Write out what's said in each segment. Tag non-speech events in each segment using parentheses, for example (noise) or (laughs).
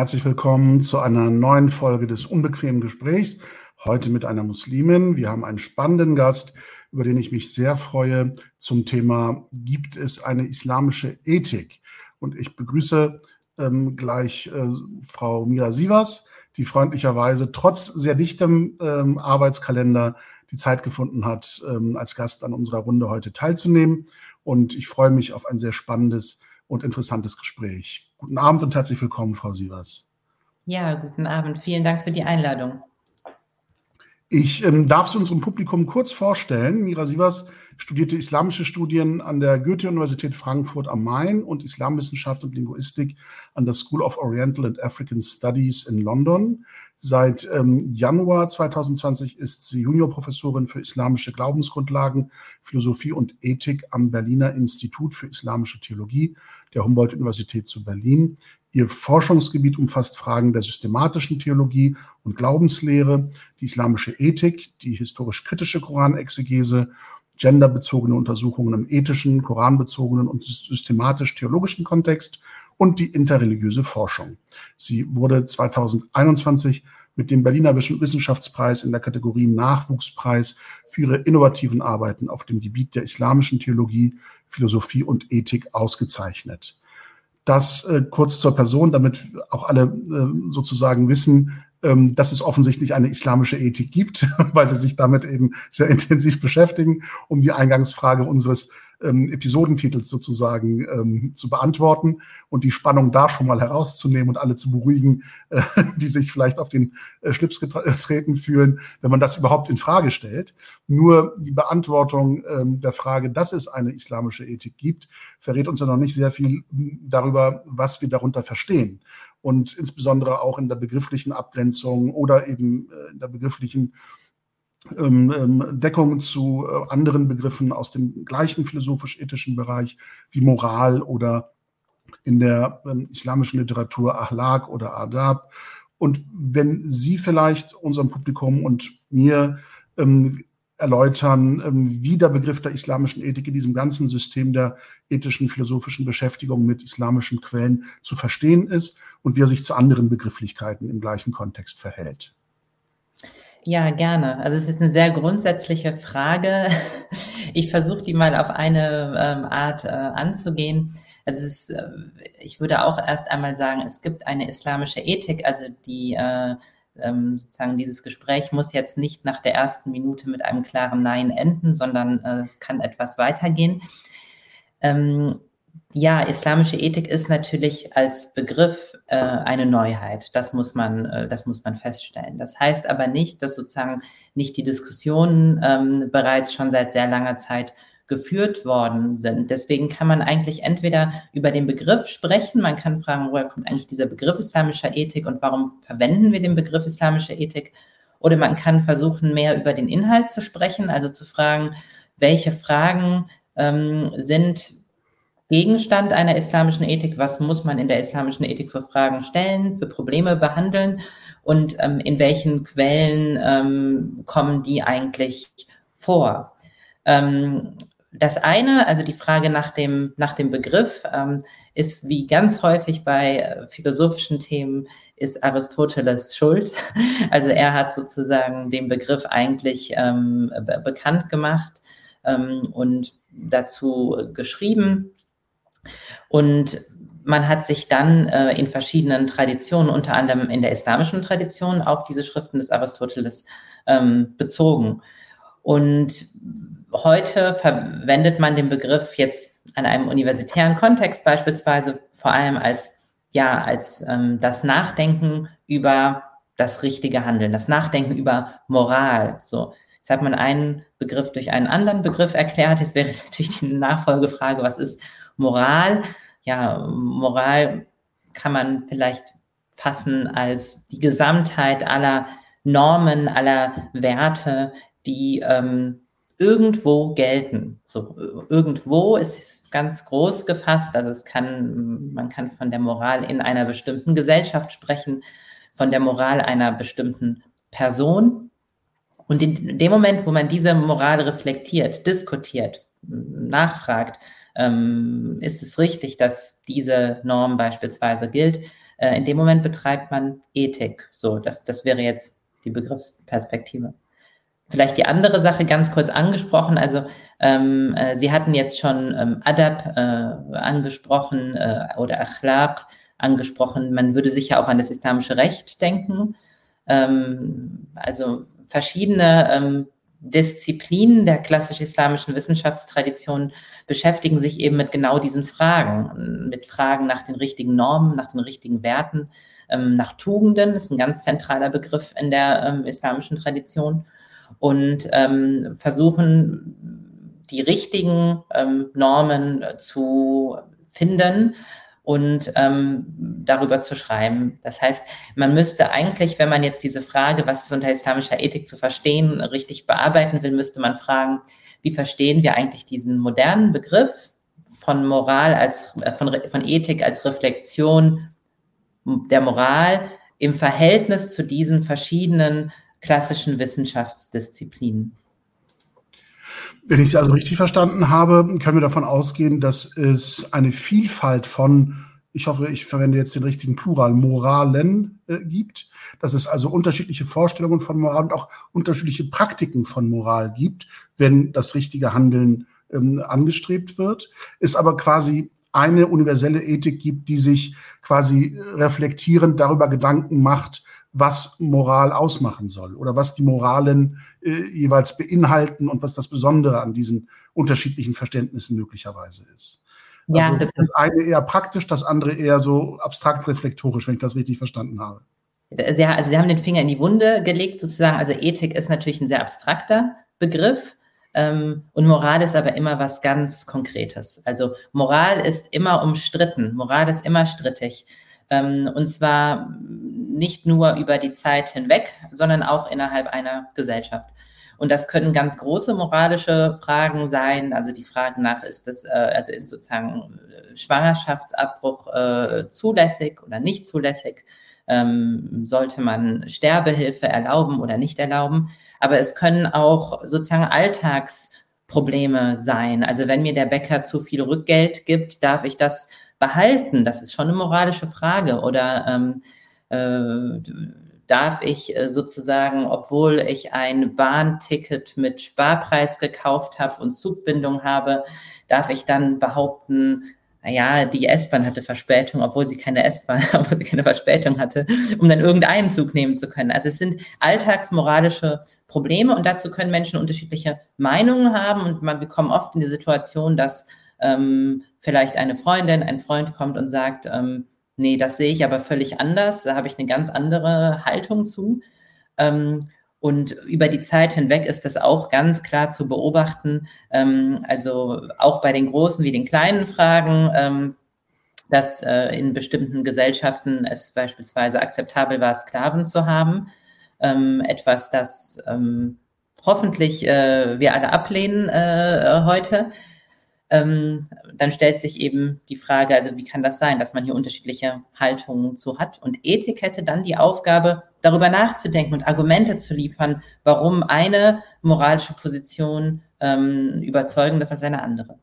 Herzlich willkommen zu einer neuen Folge des unbequemen Gesprächs. Heute mit einer Muslimin. Wir haben einen spannenden Gast, über den ich mich sehr freue, zum Thema Gibt es eine islamische Ethik? Und ich begrüße ähm, gleich äh, Frau Mira Sivas, die freundlicherweise trotz sehr dichtem ähm, Arbeitskalender die Zeit gefunden hat, ähm, als Gast an unserer Runde heute teilzunehmen. Und ich freue mich auf ein sehr spannendes und interessantes Gespräch. Guten Abend und herzlich willkommen, Frau Sievers. Ja, guten Abend. Vielen Dank für die Einladung. Ich ähm, darf es unserem Publikum kurz vorstellen. Mira Sievers studierte islamische Studien an der Goethe-Universität Frankfurt am Main und Islamwissenschaft und Linguistik an der School of Oriental and African Studies in London. Seit ähm, Januar 2020 ist sie Juniorprofessorin für islamische Glaubensgrundlagen, Philosophie und Ethik am Berliner Institut für Islamische Theologie der Humboldt-Universität zu Berlin. Ihr Forschungsgebiet umfasst Fragen der systematischen Theologie und Glaubenslehre, die islamische Ethik, die historisch-kritische Koranexegese, genderbezogene Untersuchungen im ethischen, koranbezogenen und systematisch-theologischen Kontext und die interreligiöse Forschung. Sie wurde 2021 mit dem Berliner Wissenschaftspreis in der Kategorie Nachwuchspreis für ihre innovativen Arbeiten auf dem Gebiet der islamischen Theologie, Philosophie und Ethik ausgezeichnet. Das äh, kurz zur Person, damit auch alle äh, sozusagen wissen, ähm, dass es offensichtlich eine islamische Ethik gibt, (laughs) weil sie sich damit eben sehr intensiv beschäftigen, um die Eingangsfrage unseres ähm, Episodentitels sozusagen ähm, zu beantworten und die Spannung da schon mal herauszunehmen und alle zu beruhigen, äh, (laughs) die sich vielleicht auf den äh, Schlips getreten fühlen, wenn man das überhaupt in Frage stellt. Nur die Beantwortung ähm, der Frage, dass es eine islamische Ethik gibt, verrät uns ja noch nicht sehr viel hm, darüber, was wir darunter verstehen und insbesondere auch in der begrifflichen Abgrenzung oder eben äh, in der begrifflichen ähm, ähm, Deckung zu äh, anderen Begriffen aus dem gleichen philosophisch-ethischen Bereich wie Moral oder in der ähm, islamischen Literatur Ahlak oder Adab. Und wenn Sie vielleicht unserem Publikum und mir ähm, erläutern, ähm, wie der Begriff der islamischen Ethik in diesem ganzen System der ethischen, philosophischen Beschäftigung mit islamischen Quellen zu verstehen ist und wie er sich zu anderen Begrifflichkeiten im gleichen Kontext verhält. Ja, gerne. Also es ist eine sehr grundsätzliche Frage. (laughs) Ich versuche die mal auf eine ähm, Art äh, anzugehen. Also es ist, äh, ich würde auch erst einmal sagen, es gibt eine islamische Ethik, also die äh, ähm, sozusagen dieses Gespräch muss jetzt nicht nach der ersten Minute mit einem klaren Nein enden, sondern äh, es kann etwas weitergehen. Ähm, ja, islamische Ethik ist natürlich als Begriff äh, eine Neuheit. Das muss man, äh, das muss man feststellen. Das heißt aber nicht, dass sozusagen nicht die Diskussionen ähm, bereits schon seit sehr langer Zeit geführt worden sind. Deswegen kann man eigentlich entweder über den Begriff sprechen, man kann fragen, woher kommt eigentlich dieser Begriff islamischer Ethik und warum verwenden wir den Begriff islamischer Ethik? Oder man kann versuchen, mehr über den Inhalt zu sprechen, also zu fragen, welche Fragen ähm, sind Gegenstand einer islamischen Ethik, was muss man in der islamischen Ethik für Fragen stellen, für Probleme behandeln und ähm, in welchen Quellen ähm, kommen die eigentlich vor. Ähm, das eine, also die Frage nach dem, nach dem Begriff, ähm, ist wie ganz häufig bei äh, philosophischen Themen, ist Aristoteles schuld. (laughs) Also er hat sozusagen den Begriff eigentlich ähm, bekannt gemacht ähm, und dazu geschrieben. Und man hat sich dann äh, in verschiedenen Traditionen, unter anderem in der islamischen Tradition, auf diese Schriften des Aristoteles ähm, bezogen. Und heute verwendet man den Begriff jetzt an einem universitären Kontext beispielsweise vor allem als ja als ähm, das Nachdenken über das richtige Handeln, das Nachdenken über Moral. So, jetzt hat man einen Begriff durch einen anderen Begriff erklärt. Jetzt wäre (laughs) natürlich die Nachfolgefrage, was ist Moral, ja, Moral kann man vielleicht fassen als die Gesamtheit aller Normen, aller Werte, die ähm, irgendwo gelten. So irgendwo ist ganz groß gefasst, also es kann, man kann von der Moral in einer bestimmten Gesellschaft sprechen, von der Moral einer bestimmten Person. Und in dem Moment, wo man diese Moral reflektiert, diskutiert, nachfragt, ähm, ist es richtig, dass diese Norm beispielsweise gilt, Äh, in dem Moment betreibt man Ethik. So, das, das wäre jetzt die Begriffsperspektive. Vielleicht die andere Sache ganz kurz angesprochen. Also ähm, äh, Sie hatten jetzt schon ähm, Adab äh, angesprochen äh, oder Akhlaq angesprochen. Man würde sicher auch an das islamische Recht denken. Ähm, also verschiedene ähm, Disziplinen der klassisch-islamischen Wissenschaftstradition beschäftigen sich eben mit genau diesen Fragen, mit Fragen nach den richtigen Normen, nach den richtigen Werten, ähm, nach Tugenden, ist ein ganz zentraler Begriff in der ähm, islamischen Tradition, und ähm, versuchen, die richtigen Normen zu finden und ähm, darüber zu schreiben. Das heißt, man müsste eigentlich, wenn man jetzt diese Frage, was ist unter islamischer Ethik zu verstehen, richtig bearbeiten will, müsste man fragen, wie verstehen wir eigentlich diesen modernen Begriff von Moral als, äh, von, von Ethik als Reflexion der Moral im Verhältnis zu diesen verschiedenen klassischen Wissenschaftsdisziplinen. Wenn ich Sie also richtig verstanden habe, können wir davon ausgehen, dass es eine Vielfalt von, ich hoffe, ich verwende jetzt den richtigen Plural, Moralen äh, gibt, dass es also unterschiedliche Vorstellungen von Moral und auch unterschiedliche Praktiken von Moral gibt, wenn das richtige Handeln ähm, angestrebt wird, es aber quasi eine universelle Ethik gibt, die sich quasi reflektierend darüber Gedanken macht, was Moral ausmachen soll oder was die Moralen äh, jeweils beinhalten und was das Besondere an diesen unterschiedlichen Verständnissen möglicherweise ist. Ja, also das, das eine eher praktisch, das andere eher so abstrakt reflektorisch, wenn ich das richtig verstanden habe. Sie, also Sie haben den Finger in die Wunde gelegt, sozusagen. Also Ethik ist natürlich ein sehr abstrakter Begriff. Ähm, und Moral ist aber immer was ganz Konkretes. Also Moral ist immer umstritten. Moral ist immer strittig. Ähm, und zwar nicht nur über die Zeit hinweg, sondern auch innerhalb einer Gesellschaft. Und das können ganz große moralische Fragen sein. Also die Frage nach, ist das, äh, also ist sozusagen äh, Schwangerschaftsabbruch äh, zulässig oder nicht zulässig? Ähm, sollte man Sterbehilfe erlauben oder nicht erlauben? Aber es können auch sozusagen Alltagsprobleme sein. Also wenn mir der Bäcker zu viel Rückgeld gibt, darf ich das behalten? Das ist schon eine moralische Frage. Oder ähm, äh, darf ich äh, sozusagen, obwohl ich ein Bahnticket mit Sparpreis gekauft habe und Zugbindung habe, darf ich dann behaupten, naja, die S-Bahn hatte Verspätung, obwohl sie keine S-Bahn, (laughs) obwohl sie keine Verspätung hatte, um dann irgendeinen Zug nehmen zu können. Also es sind alltagsmoralische Probleme und dazu können Menschen unterschiedliche Meinungen haben und man bekommt oft in die Situation, dass ähm, vielleicht eine Freundin, ein Freund kommt und sagt, ähm, nee, das sehe ich aber völlig anders, da habe ich eine ganz andere Haltung zu. Ähm, und über die Zeit hinweg ist das auch ganz klar zu beobachten, ähm, also auch bei den großen wie den kleinen Fragen, ähm, dass äh, in bestimmten Gesellschaften es beispielsweise akzeptabel war, Sklaven zu haben. Ähm, etwas, das hoffentlich äh, wir alle ablehnen äh, heute ähm, dann stellt sich eben die Frage, also wie kann das sein, dass man hier unterschiedliche Haltungen zu hat? Und Ethik hätte dann die Aufgabe, darüber nachzudenken und Argumente zu liefern, warum eine moralische Position ähm, überzeugender ist als eine andere.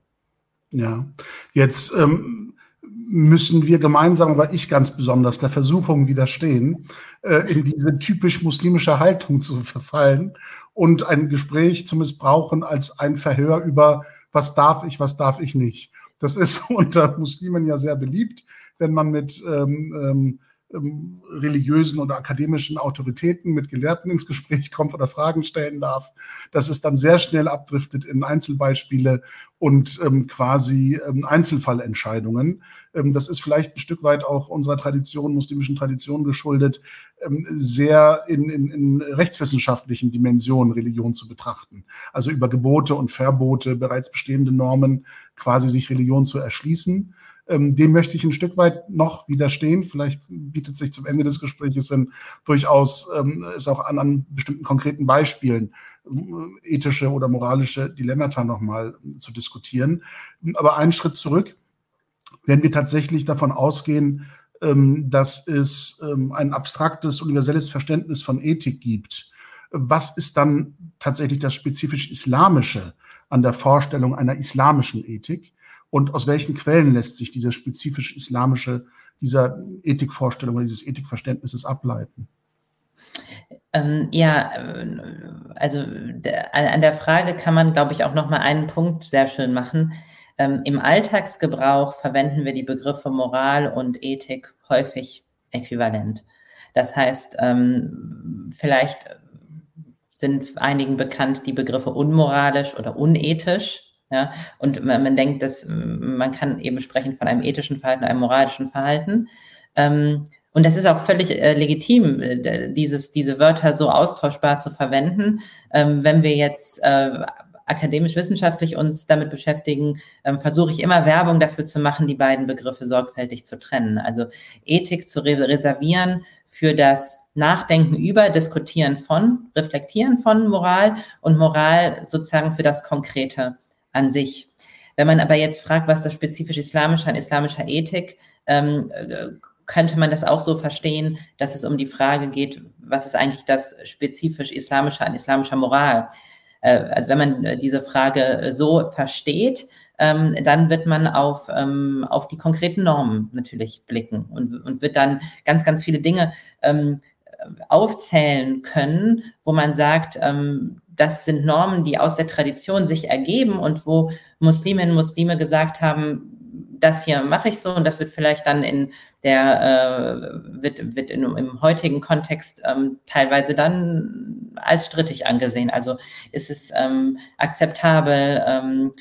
Ja, jetzt ähm, müssen wir gemeinsam, aber ich ganz besonders, der Versuchung widerstehen, äh, in diese typisch muslimische Haltung zu verfallen und ein Gespräch zu missbrauchen als ein Verhör über was darf ich, was darf ich nicht. Das ist (laughs) unter Muslimen ja sehr beliebt, wenn man mit ähm, ähm, ähm, religiösen oder akademischen Autoritäten, mit Gelehrten ins Gespräch kommt oder Fragen stellen darf, dass es dann sehr schnell abdriftet in Einzelbeispiele und ähm, quasi ähm, Einzelfallentscheidungen. Ähm, das ist vielleicht ein Stück weit auch unserer Tradition, muslimischen Tradition geschuldet, ähm, sehr in, in, in rechtswissenschaftlichen Dimensionen Religion zu betrachten. Also über Gebote und Verbote, bereits bestehende Normen, quasi sich Religion zu erschließen ähm, dem möchte ich ein Stück weit noch widerstehen. Vielleicht bietet sich zum Ende des Gesprächs in, durchaus ähm, ist auch an, an bestimmten konkreten Beispielen äh, ethische oder moralische Dilemmata nochmal zu diskutieren. Aber einen Schritt zurück, wenn wir tatsächlich davon ausgehen, ähm, dass es ähm, ein abstraktes, universelles Verständnis von Ethik gibt, was ist dann tatsächlich das spezifisch Islamische an der Vorstellung einer islamischen Ethik? Und aus welchen Quellen lässt sich diese spezifisch islamische dieser Ethikvorstellung oder dieses Ethikverständnisses ableiten? Ähm, ja, also an der Frage kann man, glaube ich, auch noch mal einen Punkt sehr schön machen. Ähm, Im Alltagsgebrauch verwenden wir die Begriffe Moral und Ethik häufig äquivalent. Das heißt, ähm, vielleicht sind einigen bekannt die Begriffe unmoralisch oder unethisch. Ja, und man, man denkt, dass man kann eben sprechen von einem ethischen Verhalten, einem moralischen Verhalten. Ähm, und das ist auch völlig äh, legitim, äh, dieses, diese Wörter so austauschbar zu verwenden. Ähm, wenn wir jetzt äh, akademisch-wissenschaftlich uns damit beschäftigen, ähm, versuche ich immer Werbung dafür zu machen, die beiden Begriffe sorgfältig zu trennen. Also Ethik zu reservieren für das Nachdenken über, Diskutieren von, Reflektieren von Moral und Moral sozusagen für das Konkrete an sich. Wenn man aber jetzt fragt, was das spezifisch Islamische an islamischer Ethik, ähm, könnte man das auch so verstehen, dass es um die Frage geht, was ist eigentlich das spezifisch Islamische an islamischer Moral? Äh, also wenn man äh, diese Frage äh, so versteht, ähm, dann wird man auf, ähm, auf die konkreten Normen natürlich blicken und, und wird dann ganz, ganz viele Dinge ähm, aufzählen können, wo man sagt, ähm, das sind Normen, die aus der Tradition sich ergeben und wo Musliminnen und Muslime gesagt haben, das hier mache ich so und das wird vielleicht dann in der äh, wird, wird in, im heutigen Kontext ähm, teilweise dann als strittig angesehen. Also ist es ähm, akzeptabel, ähm,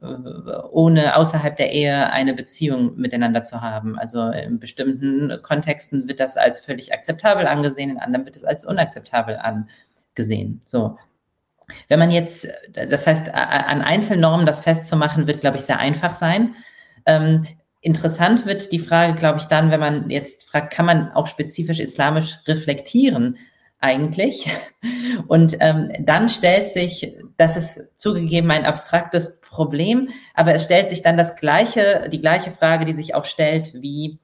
ohne außerhalb der Ehe eine Beziehung miteinander zu haben. Also in bestimmten Kontexten wird das als völlig akzeptabel angesehen, in anderen wird es als unakzeptabel angesehen. So. Wenn man jetzt, das heißt, an Einzelnormen das festzumachen, wird, glaube ich, sehr einfach sein. Ähm, interessant wird die Frage, glaube ich, dann, wenn man jetzt fragt, kann man auch spezifisch islamisch reflektieren eigentlich? Und ähm, dann stellt sich, das ist zugegeben ein abstraktes Problem, aber es stellt sich dann das gleiche, die gleiche Frage, die sich auch stellt, wie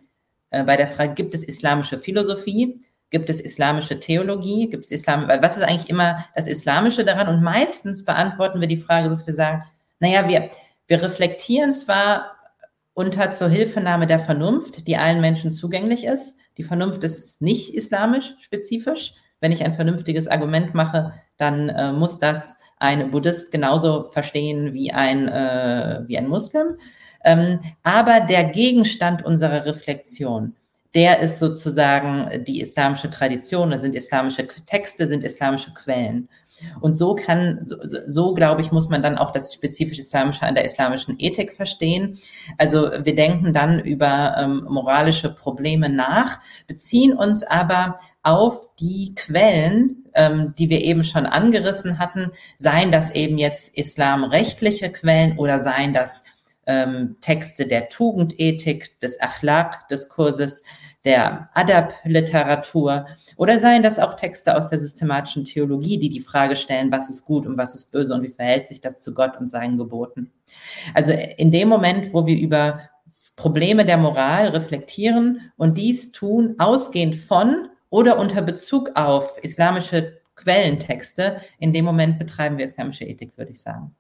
äh, bei der Frage, gibt es islamische Philosophie? Gibt es islamische Theologie? Gibt es Islam? Was ist eigentlich immer das Islamische daran? Und meistens beantworten wir die Frage, dass wir sagen, naja, wir, wir reflektieren zwar unter zur Hilfenahme der Vernunft, die allen Menschen zugänglich ist. Die Vernunft ist nicht islamisch spezifisch. Wenn ich ein vernünftiges Argument mache, dann äh, muss das ein Buddhist genauso verstehen wie ein, äh, wie ein Muslim. Ähm, aber der Gegenstand unserer Reflexion, der ist sozusagen die islamische Tradition, das sind islamische Texte, sind islamische Quellen. Und so kann, so, so glaube ich, muss man dann auch das spezifisch Islamische an der islamischen Ethik verstehen. Also wir denken dann über ähm, moralische Probleme nach, beziehen uns aber auf die Quellen, ähm, die wir eben schon angerissen hatten, seien das eben jetzt islamrechtliche Quellen oder seien das ähm, Texte der Tugendethik, des Achlaq-Diskurses, der Adab-Literatur oder seien das auch Texte aus der systematischen Theologie, die die Frage stellen, was ist gut und was ist böse und wie verhält sich das zu Gott und seinen Geboten. Also in dem Moment, wo wir über Probleme der Moral reflektieren und dies tun, ausgehend von oder unter Bezug auf islamische Quellentexte, in dem Moment betreiben wir islamische Ethik, würde ich sagen.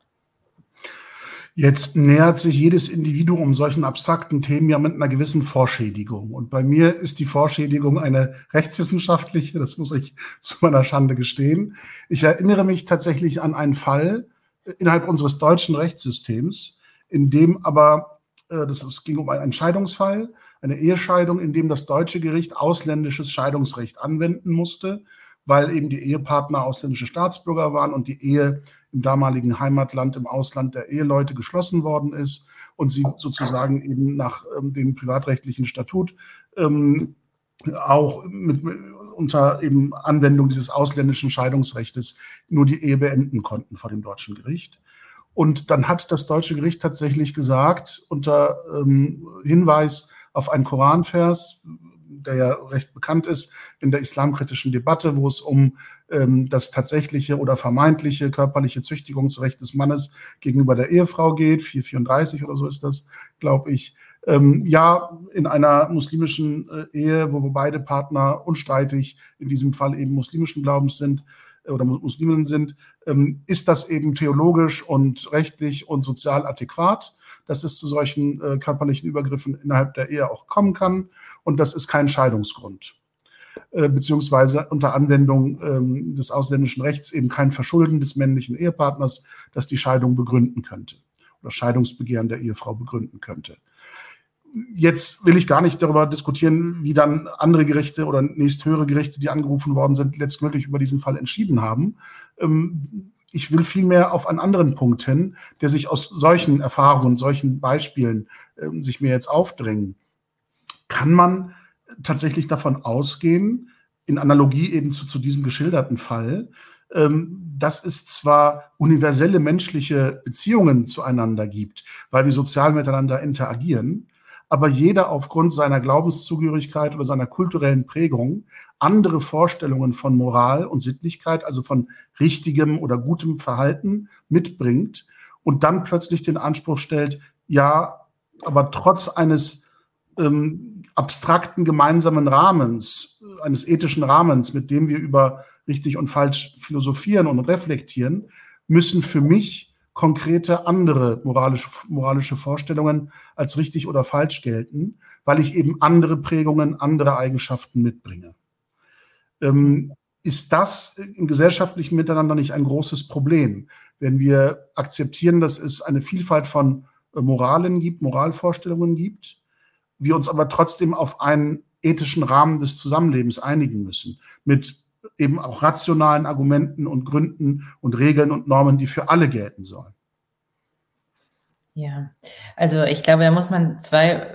Jetzt nähert sich jedes Individuum solchen abstrakten Themen ja mit einer gewissen Vorschädigung. Und bei mir ist die Vorschädigung eine rechtswissenschaftliche, das muss ich (laughs) zu meiner Schande gestehen. Ich erinnere mich tatsächlich an einen Fall innerhalb unseres deutschen Rechtssystems, in dem aber, äh, das, ging um einen Entscheidungsfall, eine Ehescheidung, in dem das deutsche Gericht ausländisches Scheidungsrecht anwenden musste, weil eben die Ehepartner ausländische Staatsbürger waren und die Ehe im damaligen Heimatland, im Ausland der Eheleute geschlossen worden ist und sie sozusagen eben nach ähm, dem privatrechtlichen Statut ähm, auch mit, unter eben Anwendung dieses ausländischen Scheidungsrechtes nur die Ehe beenden konnten vor dem deutschen Gericht. Und dann hat das deutsche Gericht tatsächlich gesagt, unter ähm, Hinweis auf einen Koranvers, der ja recht bekannt ist in der islamkritischen Debatte, wo es um ähm, das tatsächliche oder vermeintliche körperliche Züchtigungsrecht des Mannes gegenüber der Ehefrau geht. 434 oder so ist das, glaube ich. Ähm, ja, in einer muslimischen äh, Ehe, wo, beide Partner unstreitig in diesem Fall eben muslimischen Glaubens sind äh, oder Musliminnen sind, ähm, ist das eben theologisch und rechtlich und sozial adäquat dass es zu solchen äh, körperlichen Übergriffen innerhalb der Ehe auch kommen kann. Und das ist kein Scheidungsgrund. Äh, beziehungsweise unter Anwendung ähm, des ausländischen Rechts eben kein Verschulden des männlichen Ehepartners, das die Scheidung begründen könnte oder Scheidungsbegehren der Ehefrau begründen könnte. Jetzt will ich gar nicht darüber diskutieren, wie dann andere Gerichte oder nächsthöhere Gerichte, die angerufen worden sind, letztgültig über diesen Fall entschieden haben. Ähm, ich will vielmehr auf einen anderen Punkt hin, der sich aus solchen Erfahrungen, solchen Beispielen ähm, sich mir jetzt aufdrängen. Kann man tatsächlich davon ausgehen, in Analogie eben zu, zu diesem geschilderten Fall, ähm, dass es zwar universelle menschliche Beziehungen zueinander gibt, weil wir sozial miteinander interagieren, aber jeder aufgrund seiner Glaubenszugehörigkeit oder seiner kulturellen Prägung andere Vorstellungen von Moral und Sittlichkeit, also von richtigem oder gutem Verhalten mitbringt und dann plötzlich den Anspruch stellt, ja, aber trotz eines ähm, abstrakten gemeinsamen Rahmens, eines ethischen Rahmens, mit dem wir über richtig und falsch philosophieren und reflektieren, müssen für mich konkrete andere moralische, moralische Vorstellungen als richtig oder falsch gelten, weil ich eben andere Prägungen, andere Eigenschaften mitbringe. Ähm, ist das im gesellschaftlichen Miteinander nicht ein großes Problem, wenn wir akzeptieren, dass es eine Vielfalt von äh, Moralen gibt, Moralvorstellungen gibt, wir uns aber trotzdem auf einen ethischen Rahmen des Zusammenlebens einigen müssen, mit eben auch rationalen Argumenten und Gründen und Regeln und Normen, die für alle gelten sollen. Ja, also ich glaube, da muss man zwei,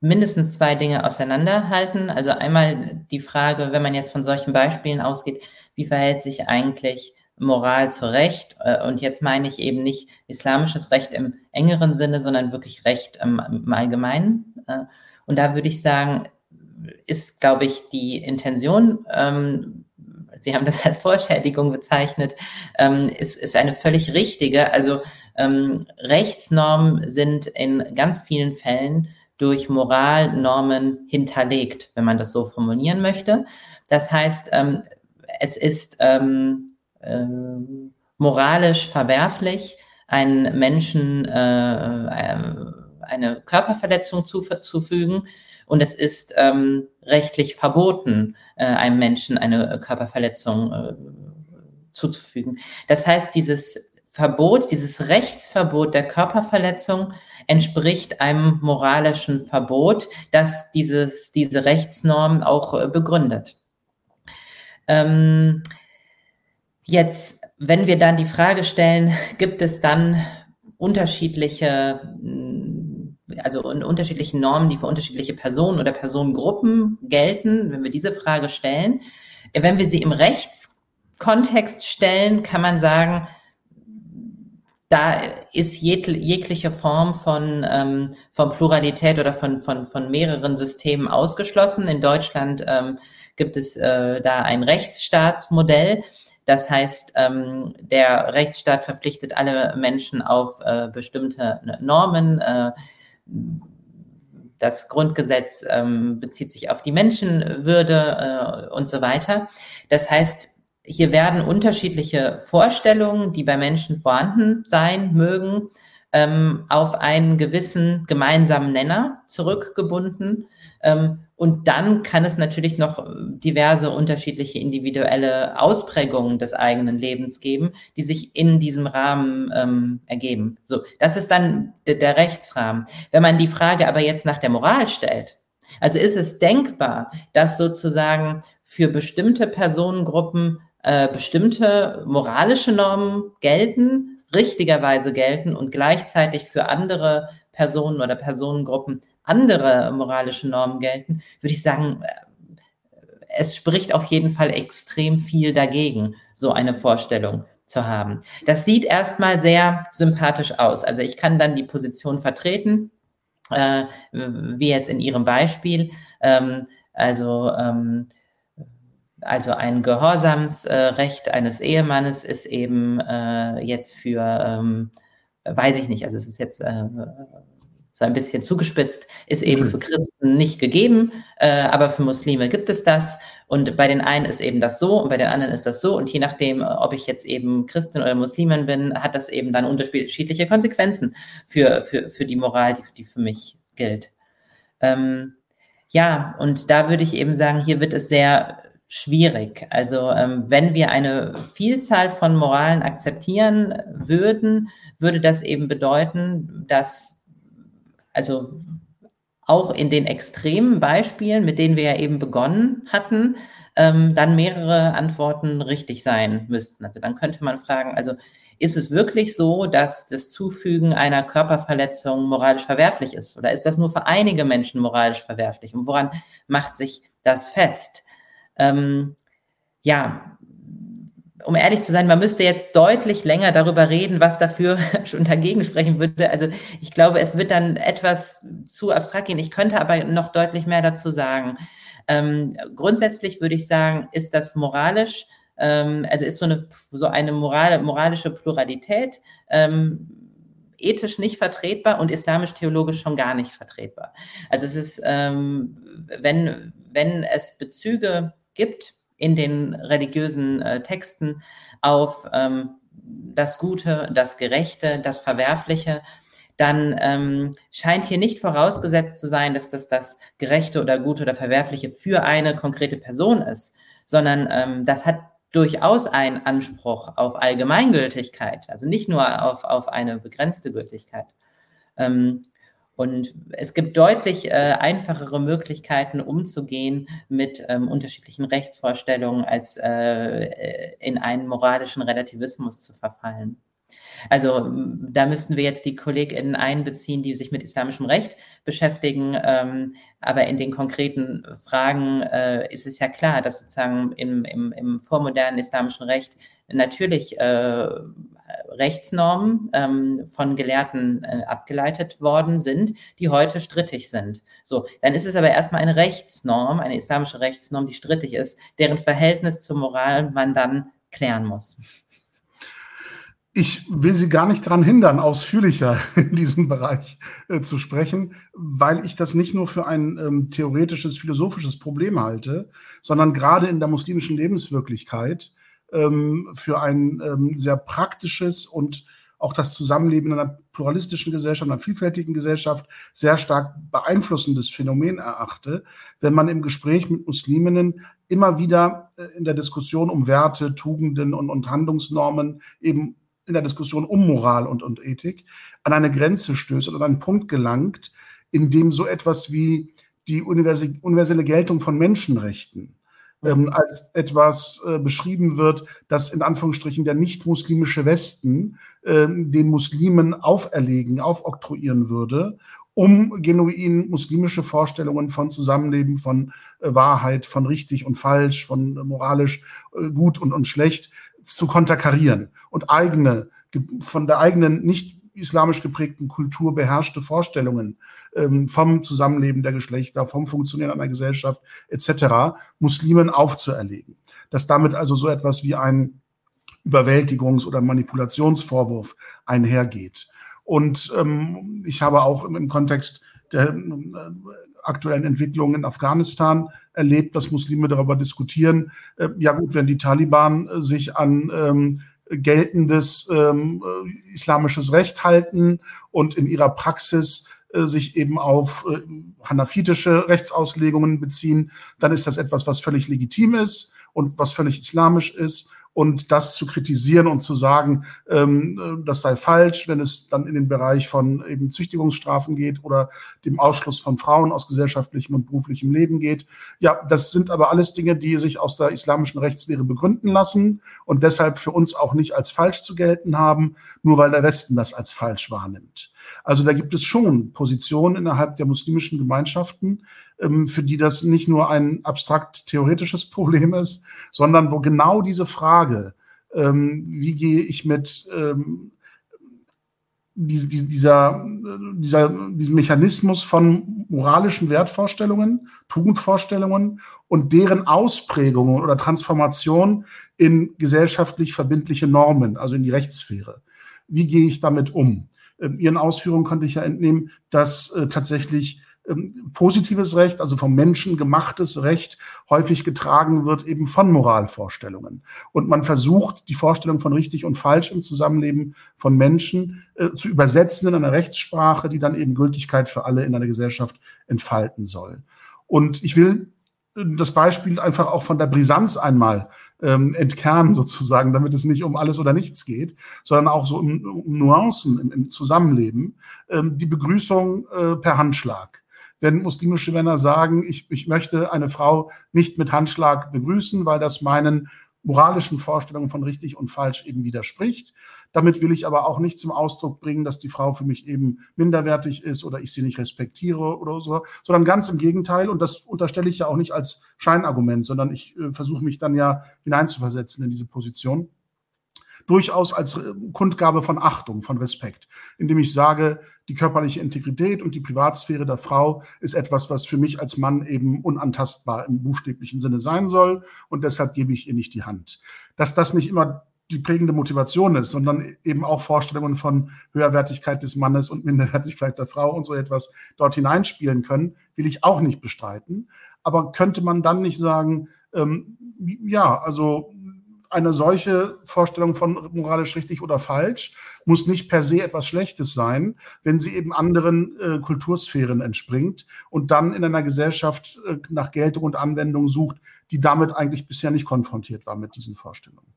mindestens zwei Dinge auseinanderhalten. Also einmal die Frage, wenn man jetzt von solchen Beispielen ausgeht, wie verhält sich eigentlich Moral zu Recht? Äh, und jetzt meine ich eben nicht islamisches Recht im engeren Sinne, sondern wirklich Recht im, Allgemeinen. Äh, und da würde ich sagen, ist, glaube ich, die Intention, ähm, Sie haben das als Vorschädigung bezeichnet, ähm, ist, ist eine völlig richtige. Also ähm, Rechtsnormen sind in ganz vielen Fällen durch Moralnormen hinterlegt, wenn man das so formulieren möchte. Das heißt, ähm, es ist ähm, äh, moralisch verwerflich, einen Menschen äh, äh, eine Körperverletzung zuzufügen, und es ist ähm, rechtlich verboten, äh, einem Menschen eine Körperverletzung äh, zuzufügen. Das heißt, dieses Verbot, dieses Rechtsverbot der Körperverletzung entspricht einem moralischen Verbot, das dieses, diese Rechtsnorm auch äh, begründet. Ähm, jetzt, wenn wir dann die Frage stellen, gibt es dann unterschiedliche also in unterschiedlichen Normen, die für unterschiedliche Personen oder Personengruppen gelten, wenn wir diese Frage stellen. Wenn wir sie im Rechtskontext stellen, kann man sagen, da ist jegliche Form von, ähm, von Pluralität oder von, von, von mehreren Systemen ausgeschlossen. In Deutschland ähm, gibt es äh, da ein Rechtsstaatsmodell. Das heißt, ähm, der Rechtsstaat verpflichtet alle Menschen auf äh, bestimmte Normen, äh, das Grundgesetz ähm, bezieht sich auf die Menschenwürde äh, und so weiter. Das heißt, hier werden unterschiedliche Vorstellungen, die bei Menschen vorhanden sein mögen, ähm, auf einen gewissen gemeinsamen Nenner zurückgebunden. Ähm, und dann kann es natürlich noch diverse unterschiedliche individuelle Ausprägungen des eigenen Lebens geben, die sich in diesem Rahmen ähm, ergeben. So, das ist dann der, der Rechtsrahmen. Wenn man die Frage aber jetzt nach der Moral stellt, also ist es denkbar, dass sozusagen für bestimmte Personengruppen äh, bestimmte moralische Normen gelten, richtigerweise gelten und gleichzeitig für andere Personen oder Personengruppen andere moralische Normen gelten, würde ich sagen, äh, es spricht auf jeden Fall extrem viel dagegen, so eine Vorstellung zu haben. Das sieht erstmal sehr sympathisch aus. Also ich kann dann die Position vertreten, äh, wie jetzt in Ihrem Beispiel. Ähm, also, ähm, also ein Gehorsamsrecht eines Ehemannes ist eben äh, jetzt für, ähm, weiß ich nicht, also es ist jetzt äh, so ein bisschen zugespitzt, ist eben für Christen nicht gegeben, äh, aber für Muslime gibt es das. Und bei den einen ist eben das so und bei den anderen ist das so. Und je nachdem, ob ich jetzt eben Christin oder Muslimin bin, hat das eben dann unterschiedliche Konsequenzen für, für, für die Moral, die, die für mich gilt. Ähm, ja, und da würde ich eben sagen, hier wird es sehr schwierig. Also ähm, wenn wir eine Vielzahl von Moralen akzeptieren würden, würde das eben bedeuten, dass also auch in den extremen Beispielen, mit denen wir ja eben begonnen hatten, ähm, dann mehrere Antworten richtig sein müssten. Also dann könnte man fragen, also ist es wirklich so, dass das Zufügen einer Körperverletzung moralisch verwerflich ist? Oder ist das nur für einige Menschen moralisch verwerflich? Und woran macht sich das fest? ähm, ja, um ehrlich zu sein, man müsste jetzt deutlich länger darüber reden, was dafür (laughs) schon dagegen sprechen würde. Also ich glaube, es wird dann etwas zu abstrakt gehen. Ich könnte aber noch deutlich mehr dazu sagen. Ähm, grundsätzlich würde ich sagen, ist das moralisch, ähm, also ist so eine, so eine Moral, moralische Pluralität ähm, ethisch nicht vertretbar und islamisch-theologisch schon gar nicht vertretbar. Also es ist, ähm, wenn, wenn es Bezüge gibt in den religiösen äh, Texten auf ähm, das Gute, das Gerechte, das Verwerfliche, dann ähm, scheint hier nicht vorausgesetzt zu sein, dass das das Gerechte oder Gute oder Verwerfliche für eine konkrete Person ist, sondern ähm, das hat durchaus einen Anspruch auf Allgemeingültigkeit, also nicht nur auf, auf eine begrenzte Gültigkeit. Ähm, und es gibt deutlich äh, einfachere Möglichkeiten, umzugehen mit ähm, unterschiedlichen Rechtsvorstellungen, als äh, in einen moralischen Relativismus zu verfallen. Also da müssten wir jetzt die KollegInnen einbeziehen, die sich mit islamischem Recht beschäftigen. Ähm, aber in den konkreten Fragen äh, ist es ja klar, dass sozusagen im, im, im vormodernen islamischen Recht natürlich äh, Rechtsnormen ähm, von Gelehrten äh, abgeleitet worden sind, die heute strittig sind. So, dann ist es aber erstmal eine Rechtsnorm, eine islamische Rechtsnorm, die strittig ist, deren Verhältnis zur Moral man dann klären muss. Ich will Sie gar nicht daran hindern, ausführlicher (laughs) in diesem Bereich äh, zu sprechen, weil ich das nicht nur für ein ähm, theoretisches, philosophisches Problem halte, sondern gerade in der muslimischen Lebenswirklichkeit ähm, für ein ähm, sehr praktisches und auch das Zusammenleben in einer pluralistischen Gesellschaft, einer vielfältigen Gesellschaft sehr stark beeinflussendes Phänomen erachte, wenn man im Gespräch mit Musliminnen immer wieder äh, in der Diskussion um Werte, Tugenden und, und Handlungsnormen eben in der Diskussion um Moral und, und Ethik an eine Grenze stößt oder an einen Punkt gelangt, in dem so etwas wie die universelle Geltung von Menschenrechten ähm, als etwas äh, beschrieben wird, das in Anführungsstrichen der nicht-muslimische Westen äh, den Muslimen auferlegen, aufoktroyieren würde, um genuin muslimische Vorstellungen von Zusammenleben, von äh, Wahrheit, von richtig und falsch, von moralisch äh, gut und, und schlecht zu konterkarieren und eigene, von der eigenen nicht islamisch geprägten Kultur beherrschte Vorstellungen ähm, vom Zusammenleben der Geschlechter, vom Funktionieren einer Gesellschaft etc. Muslimen aufzuerlegen. Dass damit also so etwas wie ein Überwältigungs- oder Manipulationsvorwurf einhergeht. Und ähm, ich habe auch im, Kontext der äh, aktuellen Entwicklungen in Afghanistan erlebt, dass Muslime darüber diskutieren, äh, ja gut, wenn die Taliban äh, sich an ähm, geltendes ähm, äh, islamisches Recht halten und in ihrer Praxis äh, sich eben auf äh, hanafitische Rechtsauslegungen beziehen, dann ist das etwas, was völlig legitim ist und was völlig islamisch ist und das zu kritisieren und zu sagen, ähm, das sei falsch, wenn es dann in den Bereich von eben Züchtigungsstrafen geht oder dem Ausschluss von Frauen aus gesellschaftlichem und beruflichem Leben geht. Ja, das sind aber alles Dinge, die sich aus der islamischen Rechtslehre begründen lassen und deshalb für uns auch nicht als falsch zu gelten haben, nur weil der Westen das als falsch wahrnimmt. Also da gibt es schon Positionen innerhalb der muslimischen Gemeinschaften, für die das nicht nur ein abstrakt theoretisches Problem ist, sondern wo genau diese Frage, ähm, wie gehe ich mit ähm, dieser, dieser, diesem Mechanismus von moralischen Wertvorstellungen, Tugendvorstellungen und deren Ausprägungen oder Transformation in gesellschaftlich verbindliche Normen, also in die Rechtssphäre. Wie gehe ich damit um? ähm, Ihren Ausführungen konnte ich ja entnehmen, dass äh, tatsächlich ähm, positives Recht, also vom Menschen gemachtes Recht, häufig getragen wird eben von Moralvorstellungen. Und man versucht, die Vorstellung von richtig und falsch im Zusammenleben von Menschen äh, zu übersetzen in einer Rechtssprache, die dann eben Gültigkeit für alle in einer Gesellschaft entfalten soll. Und ich will äh, das Beispiel einfach auch von der Brisanz einmal ähm, entkernen sozusagen, damit es nicht um alles oder nichts geht, sondern auch so um, um Nuancen im, im Zusammenleben. Ähm, die Begrüßung äh, per Handschlag wenn muslimische Männer sagen, ich, ich möchte eine Frau nicht mit Handschlag begrüßen, weil das meinen moralischen Vorstellungen von richtig und falsch eben widerspricht. Damit will ich aber auch nicht zum Ausdruck bringen, dass die Frau für mich eben minderwertig ist oder ich sie nicht respektiere oder so, sondern ganz im Gegenteil. Und das unterstelle ich ja auch nicht als Scheinargument, sondern ich äh, versuche mich dann ja hineinzuversetzen in diese Position durchaus als äh, Kundgabe von Achtung, von Respekt, indem ich sage, die körperliche Integrität und die Privatsphäre der Frau ist etwas, was für mich als Mann eben unantastbar im buchstäblichen Sinne sein soll und deshalb gebe ich ihr nicht die Hand. Dass das nicht immer die prägende Motivation ist, sondern eben auch Vorstellungen von Höherwertigkeit des Mannes und Minderwertigkeit der Frau und so etwas dort hineinspielen können, will ich auch nicht bestreiten. Aber könnte man dann nicht sagen, ähm, ja, also eine solche Vorstellung von moralisch richtig oder falsch muss nicht per se etwas Schlechtes sein, wenn sie eben anderen äh, Kultursphären entspringt und dann in einer Gesellschaft äh, nach Geltung und Anwendung sucht, die damit eigentlich bisher nicht konfrontiert war mit diesen Vorstellungen.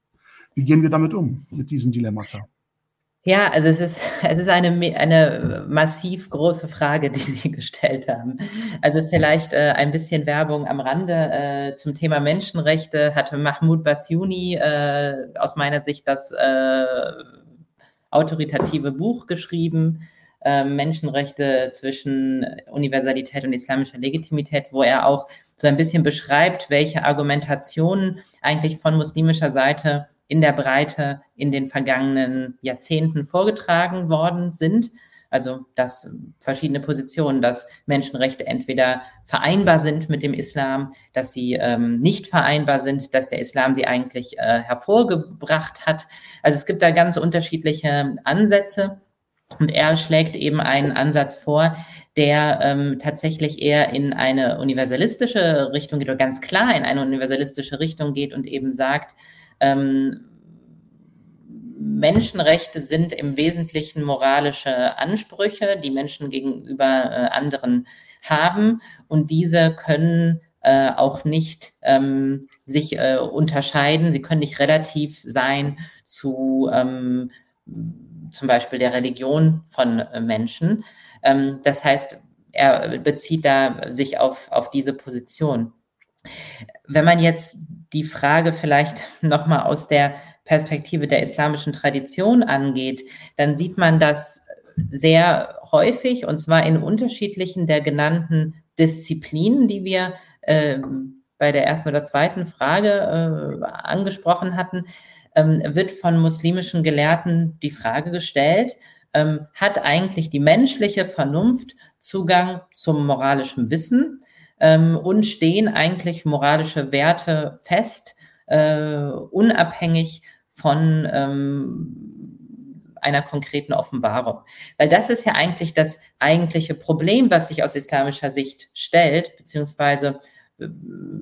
Wie gehen wir damit um, mit diesen Dilemmata? Ja, also es ist, (laughs) es ist eine, eine massiv große Frage, die Sie (laughs) gestellt haben. Also vielleicht äh, ein bisschen Werbung am Rande äh, zum Thema Menschenrechte hatte Mahmoud Basyouni äh, aus meiner Sicht das äh, autoritative Buch geschrieben, äh, Menschenrechte zwischen Universalität und islamischer Legitimität, wo er auch so ein bisschen beschreibt, welche Argumentationen eigentlich von muslimischer Seite in der Breite in den vergangenen Jahrzehnten vorgetragen worden sind. Also, dass verschiedene Positionen, dass Menschenrechte entweder vereinbar sind mit dem Islam, dass sie ähm, nicht vereinbar sind, dass der Islam sie eigentlich äh, hervorgebracht hat. Also es gibt da ganz unterschiedliche Ansätze. Und er schlägt eben einen Ansatz vor, der ähm, tatsächlich eher in eine universalistische Richtung geht oder ganz klar in eine universalistische Richtung geht und eben sagt, ähm, Menschenrechte sind im Wesentlichen moralische Ansprüche, die Menschen gegenüber äh, anderen haben und diese können äh, auch nicht ähm, sich äh, unterscheiden, sie können nicht relativ sein zu ähm, zum Beispiel der Religion von äh, Menschen. Ähm, das heißt, er bezieht da sich auf, auf diese Position. Wenn man jetzt die Frage vielleicht (laughs) nochmal aus der Perspektive der islamischen Tradition angeht, dann sieht man das sehr häufig und zwar in unterschiedlichen der genannten Disziplinen, die wir äh, bei der ersten oder zweiten Frage äh, angesprochen hatten, ähm, wird von muslimischen Gelehrten die Frage gestellt, ähm, hat eigentlich die menschliche Vernunft Zugang zum moralischen Wissen? Ähm, und stehen eigentlich moralische Werte fest, äh, unabhängig von ähm, einer konkreten Offenbarung. Weil das ist ja eigentlich das eigentliche Problem, was sich aus islamischer Sicht stellt, beziehungsweise äh,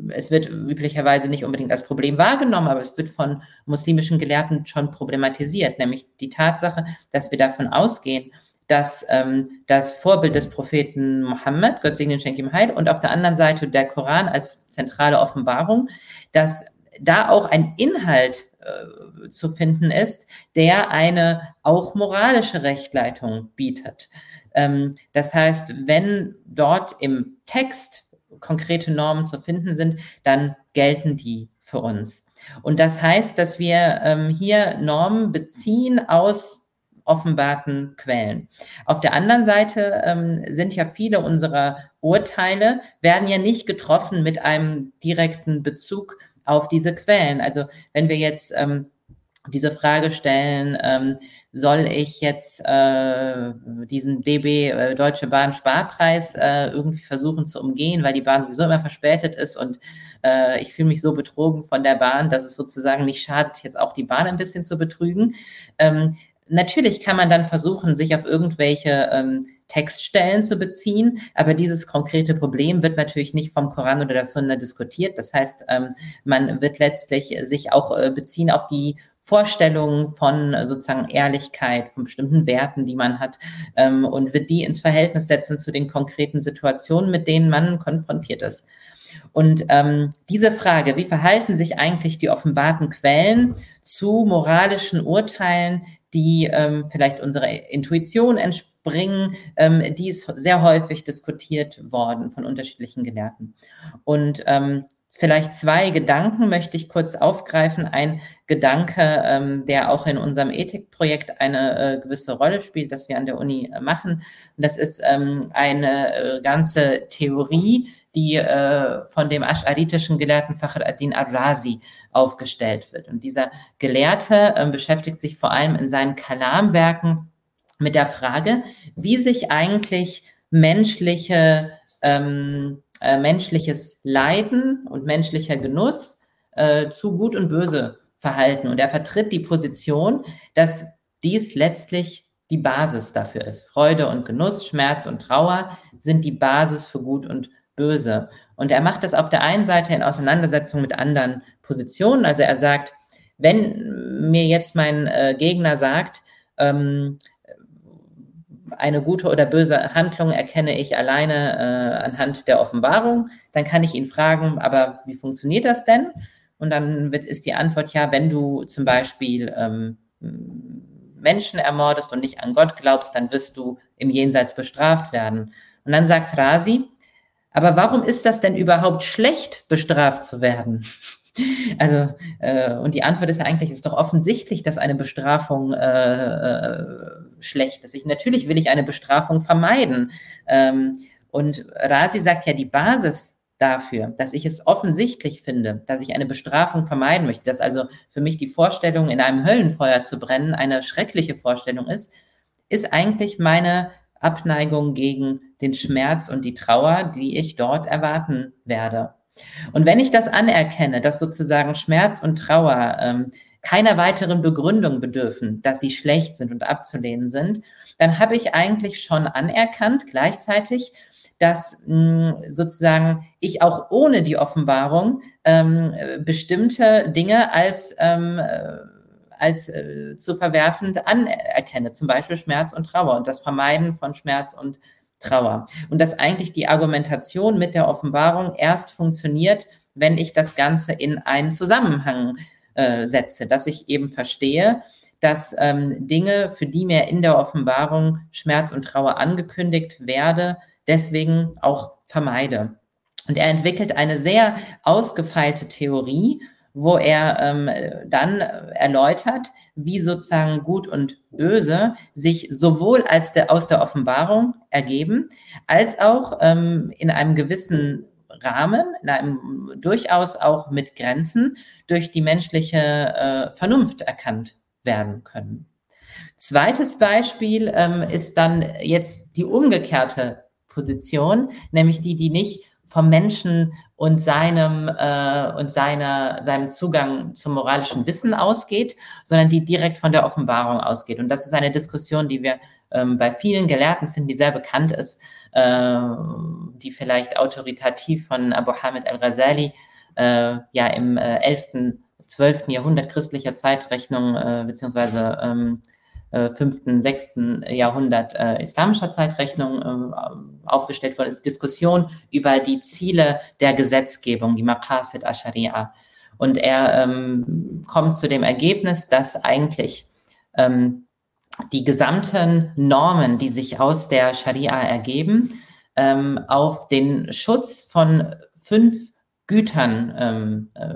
es wird üblicherweise nicht unbedingt als Problem wahrgenommen, aber es wird von muslimischen Gelehrten schon problematisiert, nämlich die Tatsache, dass wir davon ausgehen, dass ähm, das Vorbild des Propheten Mohammed, Gott segne ihn, schenke ihm Heil, und auf der anderen Seite der Koran als zentrale Offenbarung, dass da auch ein Inhalt äh, zu finden ist, der eine auch moralische Rechtleitung bietet. Ähm, das heißt, wenn dort im Text konkrete Normen zu finden sind, dann gelten die für uns. Und das heißt, dass wir ähm, hier Normen beziehen aus offenbarten Quellen. Auf der anderen Seite ähm, sind ja viele unserer Urteile, werden ja nicht getroffen mit einem direkten Bezug auf diese Quellen. Also wenn wir jetzt ähm, diese Frage stellen, ähm, soll ich jetzt äh, diesen DB äh, Deutsche Bahn Sparpreis äh, irgendwie versuchen zu umgehen, weil die Bahn sowieso immer verspätet ist und äh, ich fühle mich so betrogen von der Bahn, dass es sozusagen nicht schadet, jetzt auch die Bahn ein bisschen zu betrügen. Ähm, natürlich kann man dann versuchen, sich auf irgendwelche ähm, Textstellen zu beziehen, aber dieses konkrete Problem wird natürlich nicht vom Koran oder der Sunna diskutiert. Das heißt, ähm, man wird letztlich sich auch äh, beziehen auf die Vorstellungen von sozusagen Ehrlichkeit, von bestimmten Werten, die man hat ähm, und wird die ins Verhältnis setzen zu den konkreten Situationen, mit denen man konfrontiert ist. Und ähm, diese Frage, wie verhalten sich eigentlich die offenbarten Quellen zu moralischen Urteilen, die ähm, vielleicht unserer Intuition entspringen, ähm, die ist sehr häufig diskutiert worden von unterschiedlichen Gelehrten. Und ähm, vielleicht zwei Gedanken möchte ich kurz aufgreifen. Ein Gedanke, ähm, der auch in unserem Ethikprojekt eine äh, gewisse Rolle spielt, das wir an der Uni äh, machen. Und das ist ähm, eine äh, ganze Theorie, die äh, von dem ascharitischen Gelehrten Fakhr ad-Din al-Razi aufgestellt wird. Und dieser Gelehrte äh, beschäftigt sich vor allem in seinen Kalamwerken mit der Frage, wie sich eigentlich menschliche, ähm, äh, menschliches Leiden und menschlicher Genuss äh, zu Gut und Böse verhalten. Und er vertritt die Position, dass dies letztlich die Basis dafür ist. Freude und Genuss, Schmerz und Trauer sind die Basis für Gut und böse. Und er macht das auf der einen Seite in Auseinandersetzung mit anderen Positionen. Also er sagt, wenn mir jetzt mein äh, Gegner sagt, ähm, eine gute oder böse Handlung erkenne ich alleine äh, anhand der Offenbarung, dann kann ich ihn fragen, aber wie funktioniert das denn? Und dann wird, ist die Antwort ja, wenn du zum Beispiel ähm, Menschen ermordest und nicht an Gott glaubst, dann wirst du im Jenseits bestraft werden. Und dann sagt Rasi, aber warum ist das denn überhaupt schlecht, bestraft zu werden? (laughs) Also, äh, und die Antwort ist eigentlich, ist doch offensichtlich, dass eine Bestrafung äh, äh, schlecht ist. Ich, natürlich will ich eine Bestrafung vermeiden. Ähm, und Rasi sagt ja, die Basis dafür, dass ich es offensichtlich finde, dass ich eine Bestrafung vermeiden möchte, dass also für mich die Vorstellung, in einem Höllenfeuer zu brennen, eine schreckliche Vorstellung ist, ist eigentlich meine Abneigung gegen den Schmerz und die Trauer, die ich dort erwarten werde. Und wenn ich das anerkenne, dass sozusagen Schmerz und Trauer ähm, keiner weiteren Begründung bedürfen, dass sie schlecht sind und abzulehnen sind, dann habe ich eigentlich schon anerkannt gleichzeitig, dass mh, hm, sozusagen ich auch ohne die Offenbarung ähm, bestimmte Dinge als ähm, als äh, zu verwerfend anerkenne, zum Beispiel Schmerz und Trauer und das Vermeiden von Schmerz und Trauer. Und dass eigentlich die Argumentation mit der Offenbarung erst funktioniert, wenn ich das Ganze in einen Zusammenhang äh, setze, dass ich eben verstehe, dass ähm, Dinge, für die mir in der Offenbarung Schmerz und Trauer angekündigt werde, deswegen auch vermeide. Und er entwickelt eine sehr ausgefeilte Theorie wo er ähm, dann erläutert, wie sozusagen Gut und Böse sich sowohl als der, aus der Offenbarung ergeben, als auch ähm, in einem gewissen Rahmen, in einem durchaus auch mit Grenzen durch die menschliche äh, Vernunft erkannt werden können. Zweites Beispiel ähm, ist dann jetzt die umgekehrte Position, nämlich die, die nicht vom Menschen und seinem äh, und seiner seinem Zugang zum moralischen Wissen ausgeht, sondern die direkt von der Offenbarung ausgeht. Und das ist eine Diskussion, die wir ähm, bei vielen Gelehrten finden, die sehr bekannt ist, äh, die vielleicht autoritativ von Abu Hamid al-Ghazali äh, ja im äh, 11., 12. Jahrhundert christlicher Zeitrechnung äh, beziehungsweise ähm, äh, fünften, sechsten Jahrhundert äh, islamischer Zeitrechnung äh, aufgestellt worden ist, Diskussion über die Ziele der Gesetzgebung, die Maqasid Asharia. Und er ähm, kommt zu dem Ergebnis, dass eigentlich ähm, die gesamten Normen, die sich aus der Scharia ergeben, ähm, auf den Schutz von fünf Gütern ähm, äh,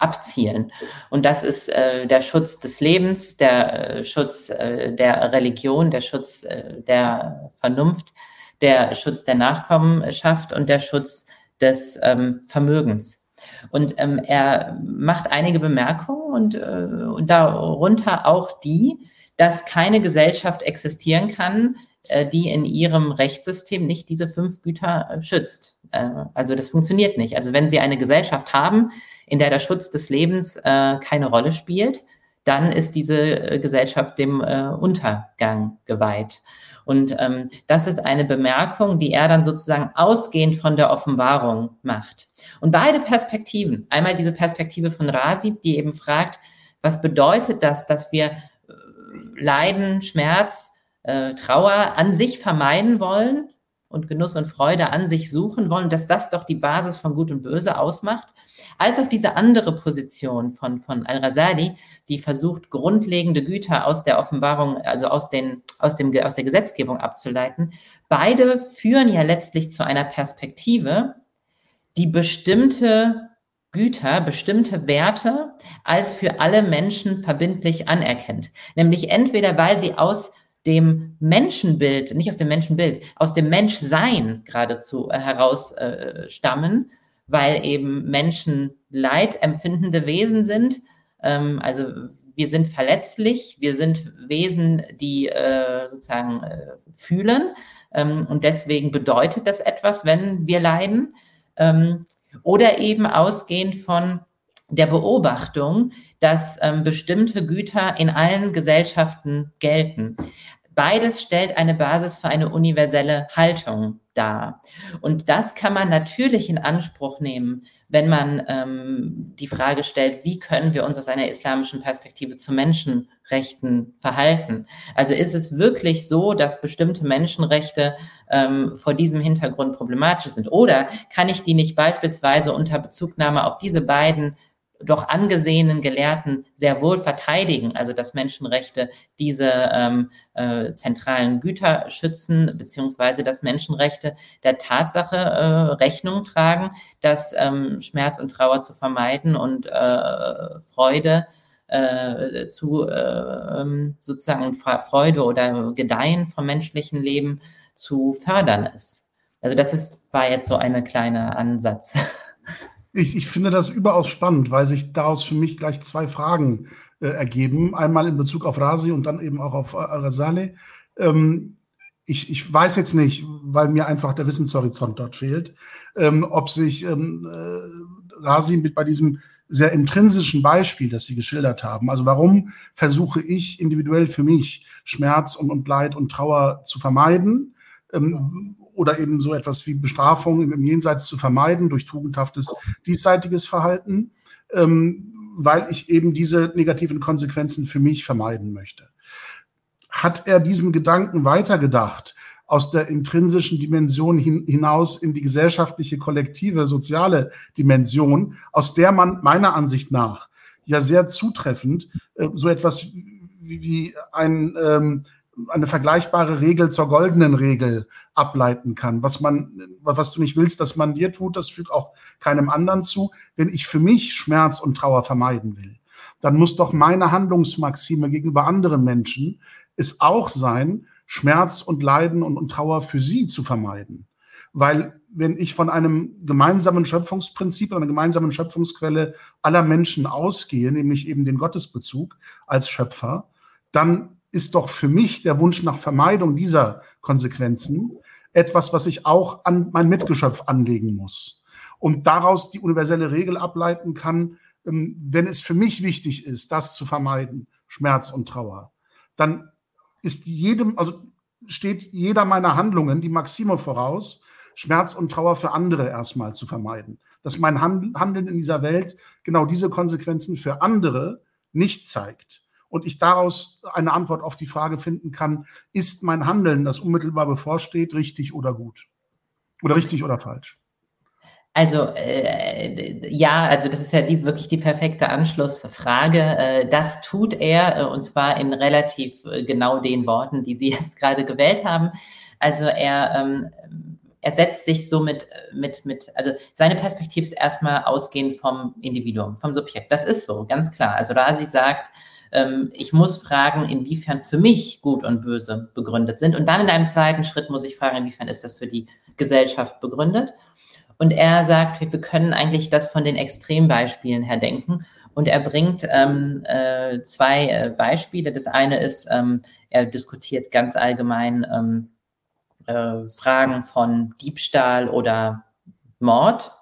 abzielen. Und das ist äh, der Schutz des Lebens, der äh, Schutz äh, der Religion, der Schutz äh, der Vernunft, der Schutz der Nachkommenschaft und der Schutz des ähm, Vermögens. Und ähm, er macht einige Bemerkungen und, äh, und darunter auch die, dass keine Gesellschaft existieren kann, äh, die in ihrem Rechtssystem nicht diese fünf Güter schützt. Also das funktioniert nicht. Also wenn Sie eine Gesellschaft haben, in der der Schutz des Lebens äh, keine Rolle spielt, dann ist diese äh, Gesellschaft dem äh, Untergang geweiht. Und ähm, das ist eine Bemerkung, die er dann sozusagen ausgehend von der Offenbarung macht. Und beide Perspektiven, einmal diese Perspektive von Rasi, die eben fragt, was bedeutet das, dass wir äh, Leiden, Schmerz, äh, Trauer an sich vermeiden wollen und Genuss und Freude an sich suchen wollen, dass das doch die Basis von Gut und Böse ausmacht, als auch diese andere Position von, von Al-Rasali, die versucht, grundlegende Güter aus der Offenbarung, also aus, den, aus, dem, aus der Gesetzgebung abzuleiten. Beide führen ja letztlich zu einer Perspektive, die bestimmte Güter, bestimmte Werte als für alle Menschen verbindlich anerkennt. Nämlich entweder, weil sie aus dem Menschenbild, nicht aus dem Menschenbild, aus dem Menschsein geradezu äh, heraus äh, stammen, weil eben Menschen leidempfindende Wesen sind. Ähm, also wir sind verletzlich, wir sind Wesen, die äh, sozusagen äh, fühlen ähm, und deswegen bedeutet das etwas, wenn wir leiden. Ähm, oder eben ausgehend von der Beobachtung, dass ähm, bestimmte Güter in allen Gesellschaften gelten. Beides stellt eine Basis für eine universelle Haltung dar. Und das kann man natürlich in Anspruch nehmen, wenn man ähm, die Frage stellt, wie können wir uns aus einer islamischen Perspektive zu Menschenrechten verhalten? Also ist es wirklich so, dass bestimmte Menschenrechte ähm, vor diesem Hintergrund problematisch sind? Oder kann ich die nicht beispielsweise unter Bezugnahme auf diese beiden doch angesehenen Gelehrten sehr wohl verteidigen, also dass Menschenrechte diese ähm, äh, zentralen Güter schützen, beziehungsweise dass Menschenrechte der Tatsache äh, Rechnung tragen, dass ähm, Schmerz und Trauer zu vermeiden und äh, Freude äh, zu äh, ähm, sozusagen Freude oder Gedeihen vom menschlichen Leben zu fördern ist. Also das ist, war jetzt so eine kleine Ansatz. (laughs) Ich, ich finde das überaus spannend, weil sich daraus für mich gleich zwei Fragen äh, ergeben. Einmal in Bezug auf Rasi und dann eben auch auf Al-Rasale. Ähm, ich, ich weiß jetzt nicht, weil mir einfach der Wissenshorizont dort fehlt, ähm, ob sich ähm, äh, Rasi mit bei diesem sehr intrinsischen Beispiel, das Sie geschildert haben. Also warum versuche ich individuell für mich Schmerz und, und Leid und Trauer zu vermeiden? Ähm, oder eben so etwas wie Bestrafung im, Jenseits zu vermeiden durch tugendhaftes diesseitiges Verhalten, ähm, weil ich eben diese negativen Konsequenzen für mich vermeiden möchte. Hat er diesen Gedanken weitergedacht? aus der intrinsischen Dimension hin, hinaus in die gesellschaftliche, kollektive, soziale Dimension, aus der man meiner Ansicht nach ja sehr zutreffend äh, so etwas wie, wie ein ähm, eine vergleichbare Regel zur goldenen Regel ableiten kann. Was man, was du nicht willst, dass man dir tut, das fügt auch keinem anderen zu. Wenn ich für mich Schmerz und Trauer vermeiden will, dann muss doch meine Handlungsmaxime gegenüber anderen Menschen es auch sein, Schmerz und Leiden und, und Trauer für sie zu vermeiden. Weil wenn ich von einem gemeinsamen Schöpfungsprinzip, einer gemeinsamen Schöpfungsquelle aller Menschen ausgehe, nämlich eben den Gottesbezug als Schöpfer, dann ist doch für mich der Wunsch nach Vermeidung dieser Konsequenzen etwas, was ich auch an mein Mitgeschöpf anlegen muss. Und daraus die universelle Regel ableiten kann, ähm, wenn es für mich wichtig ist, das zu vermeiden, Schmerz und Trauer, dann ist jedem, also steht jeder meiner Handlungen die Maxime voraus, Schmerz und Trauer für andere erstmal zu vermeiden. Dass mein Handeln in dieser Welt genau diese Konsequenzen für andere nicht zeigt und ich daraus eine Antwort auf die Frage finden kann, ist mein Handeln, das unmittelbar bevorsteht, richtig oder gut? Oder richtig oder falsch? Also äh, ja, also das ist ja die, wirklich die perfekte Anschlussfrage. Äh, das tut er äh, und zwar in relativ äh, genau den Worten, die Sie (laughs) jetzt gerade gewählt haben. Also er, ähm, er setzt sich so mit, mit, mit, also seine Perspektive ist erstmal ausgehend vom Individuum, vom Subjekt. Das ist so, ganz klar. Also da sie sagt, ähm, ich muss fragen, inwiefern für mich Gut und Böse begründet sind. Und dann in einem zweiten Schritt muss ich fragen, inwiefern ist das für die Gesellschaft begründet. Und er sagt, wir können eigentlich das von den Extrembeispielen her denken. Und er bringt ähm, äh, zwei äh, Beispiele. Das eine ist, ähm, er diskutiert ganz allgemein ähm, äh, Fragen von Diebstahl oder Mord.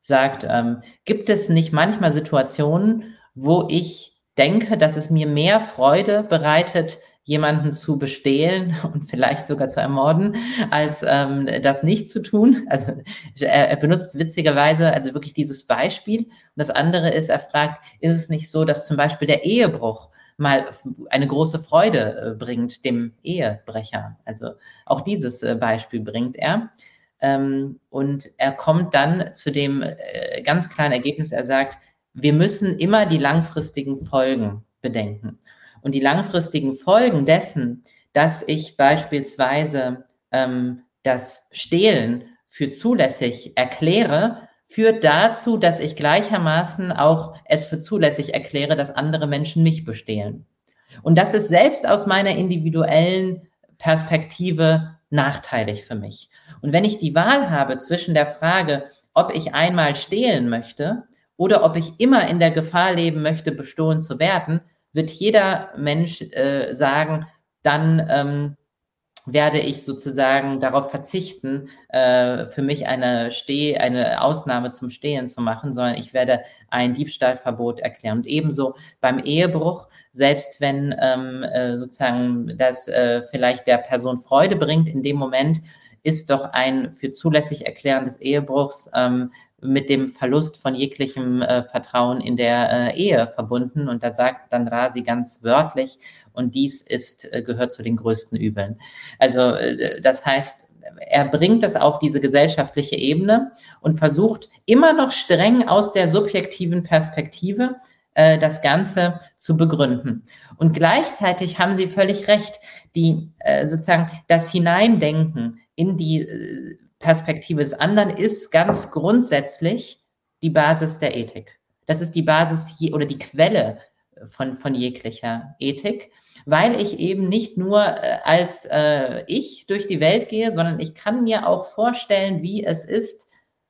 Sagt, ähm, gibt es nicht manchmal Situationen, wo ich denke, dass es mir mehr Freude bereitet, jemanden zu bestehlen (laughs) und vielleicht sogar zu ermorden, als ähm, das nicht zu tun. Also er, er, benutzt witzigerweise also wirklich dieses Beispiel. Und das andere ist, er fragt, ist es nicht so, dass zum Beispiel der Ehebruch mal eine große Freude äh, bringt dem Ehebrecher? Also auch dieses äh, Beispiel bringt er. Ähm, und er kommt dann zu dem äh, ganz klaren Ergebnis, er sagt, wir müssen immer die langfristigen Folgen bedenken. Und die langfristigen Folgen dessen, dass ich beispielsweise ähm, das Stehlen für zulässig erkläre, führt dazu, dass ich gleichermaßen auch es für zulässig erkläre, dass andere Menschen mich bestehlen. Und das ist selbst aus meiner individuellen Perspektive nachteilig für mich. Und wenn ich die Wahl habe zwischen der Frage, ob ich einmal stehlen möchte oder ob ich immer in der Gefahr leben möchte, bestohlen zu werden, wird jeder Mensch äh, sagen, dann ähm, werde ich sozusagen darauf verzichten, äh, für mich eine Steh, eine Ausnahme zum Stehen zu machen, sondern ich werde ein Diebstahlverbot erklären. Und ebenso beim Ehebruch, selbst wenn ähm, äh, sozusagen das äh, vielleicht der Person Freude bringt, in dem Moment ist doch ein für zulässig erklären des Ehebruchs ähm, mit dem Verlust von jeglichem äh, Vertrauen in der äh, Ehe verbunden. Und da sagt dann Rasi ganz wörtlich, und dies ist, äh, gehört zu den größten Übeln. Also äh, das heißt, er bringt das auf diese gesellschaftliche Ebene und versucht immer noch streng aus der subjektiven Perspektive äh, das Ganze zu begründen. Und gleichzeitig haben Sie völlig recht, die äh, sozusagen das Hineindenken in die äh, Perspektive des anderen ist ganz grundsätzlich die Basis der Ethik. Das ist die Basis je, oder die Quelle von, von jeglicher Ethik, weil ich eben nicht nur äh, als äh, ich durch die Welt gehe, sondern ich kann mir auch vorstellen, wie es ist,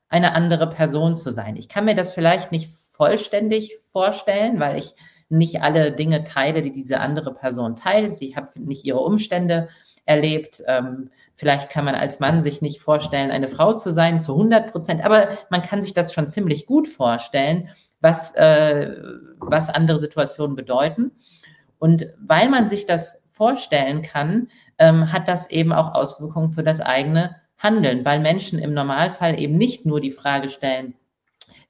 eine andere Person zu sein. Ich kann mir das vielleicht nicht vollständig vorstellen, weil ich nicht alle Dinge teile, die diese andere Person teilt. Sie hat nicht ihre Umstände erlebt. Ähm, vielleicht kann man als Mann sich nicht vorstellen, eine Frau zu sein zu 100 Prozent, aber man kann sich das schon ziemlich gut vorstellen, was, äh, was andere Situationen bedeuten. Und weil man sich das vorstellen kann, ähm, hat das eben auch Auswirkungen für das eigene Handeln, weil Menschen im Normalfall eben nicht nur die Frage stellen,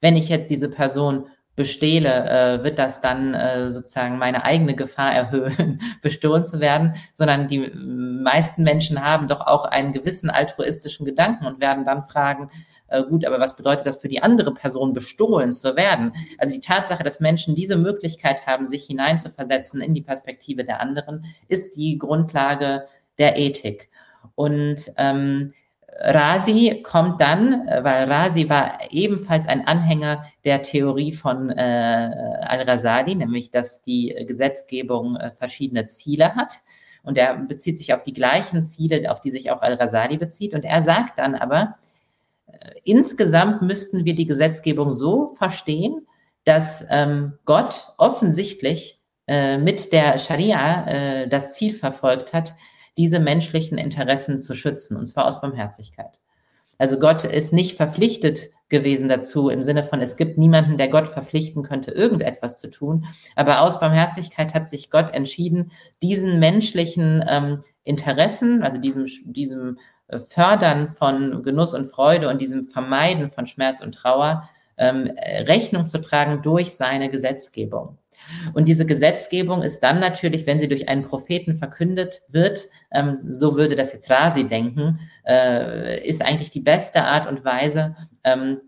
wenn ich jetzt diese Person bestehle, äh, wird das dann äh, sozusagen meine eigene Gefahr erhöhen, (laughs) bestohlen zu werden, sondern die meisten Menschen haben doch auch einen gewissen altruistischen Gedanken und werden dann fragen, äh, gut, aber was bedeutet das für die andere Person, bestohlen zu werden? Also die Tatsache, dass Menschen diese Möglichkeit haben, sich hineinzuversetzen in die Perspektive der anderen, ist die Grundlage der Ethik. Und ähm, Rasi kommt dann, äh, weil Rasi war ebenfalls ein Anhänger der Theorie von äh, Al-Rasali, nämlich dass die Gesetzgebung äh, verschiedene Ziele hat. Und er bezieht sich auf die gleichen Ziele, auf die sich auch Al-Rasali bezieht. Und er sagt dann aber, äh, insgesamt müssten wir die Gesetzgebung so verstehen, dass ähm, Gott offensichtlich äh, mit der Scharia äh, das Ziel verfolgt hat, diese menschlichen Interessen zu schützen, und zwar aus Barmherzigkeit. Also Gott ist nicht verpflichtet gewesen dazu, im Sinne von, es gibt niemanden, der Gott verpflichten könnte, irgendetwas zu tun. Aber aus Barmherzigkeit hat sich Gott entschieden, diesen menschlichen ähm, Interessen, also diesem, diesem Fördern von Genuss und Freude und diesem Vermeiden von Schmerz und Trauer ähm, Rechnung zu tragen durch seine Gesetzgebung. Und diese Gesetzgebung ist dann natürlich, wenn sie durch einen Propheten verkündet wird, ähm, so würde das jetzt Rasi denken, äh, ist eigentlich die beste Art und Weise, ähm,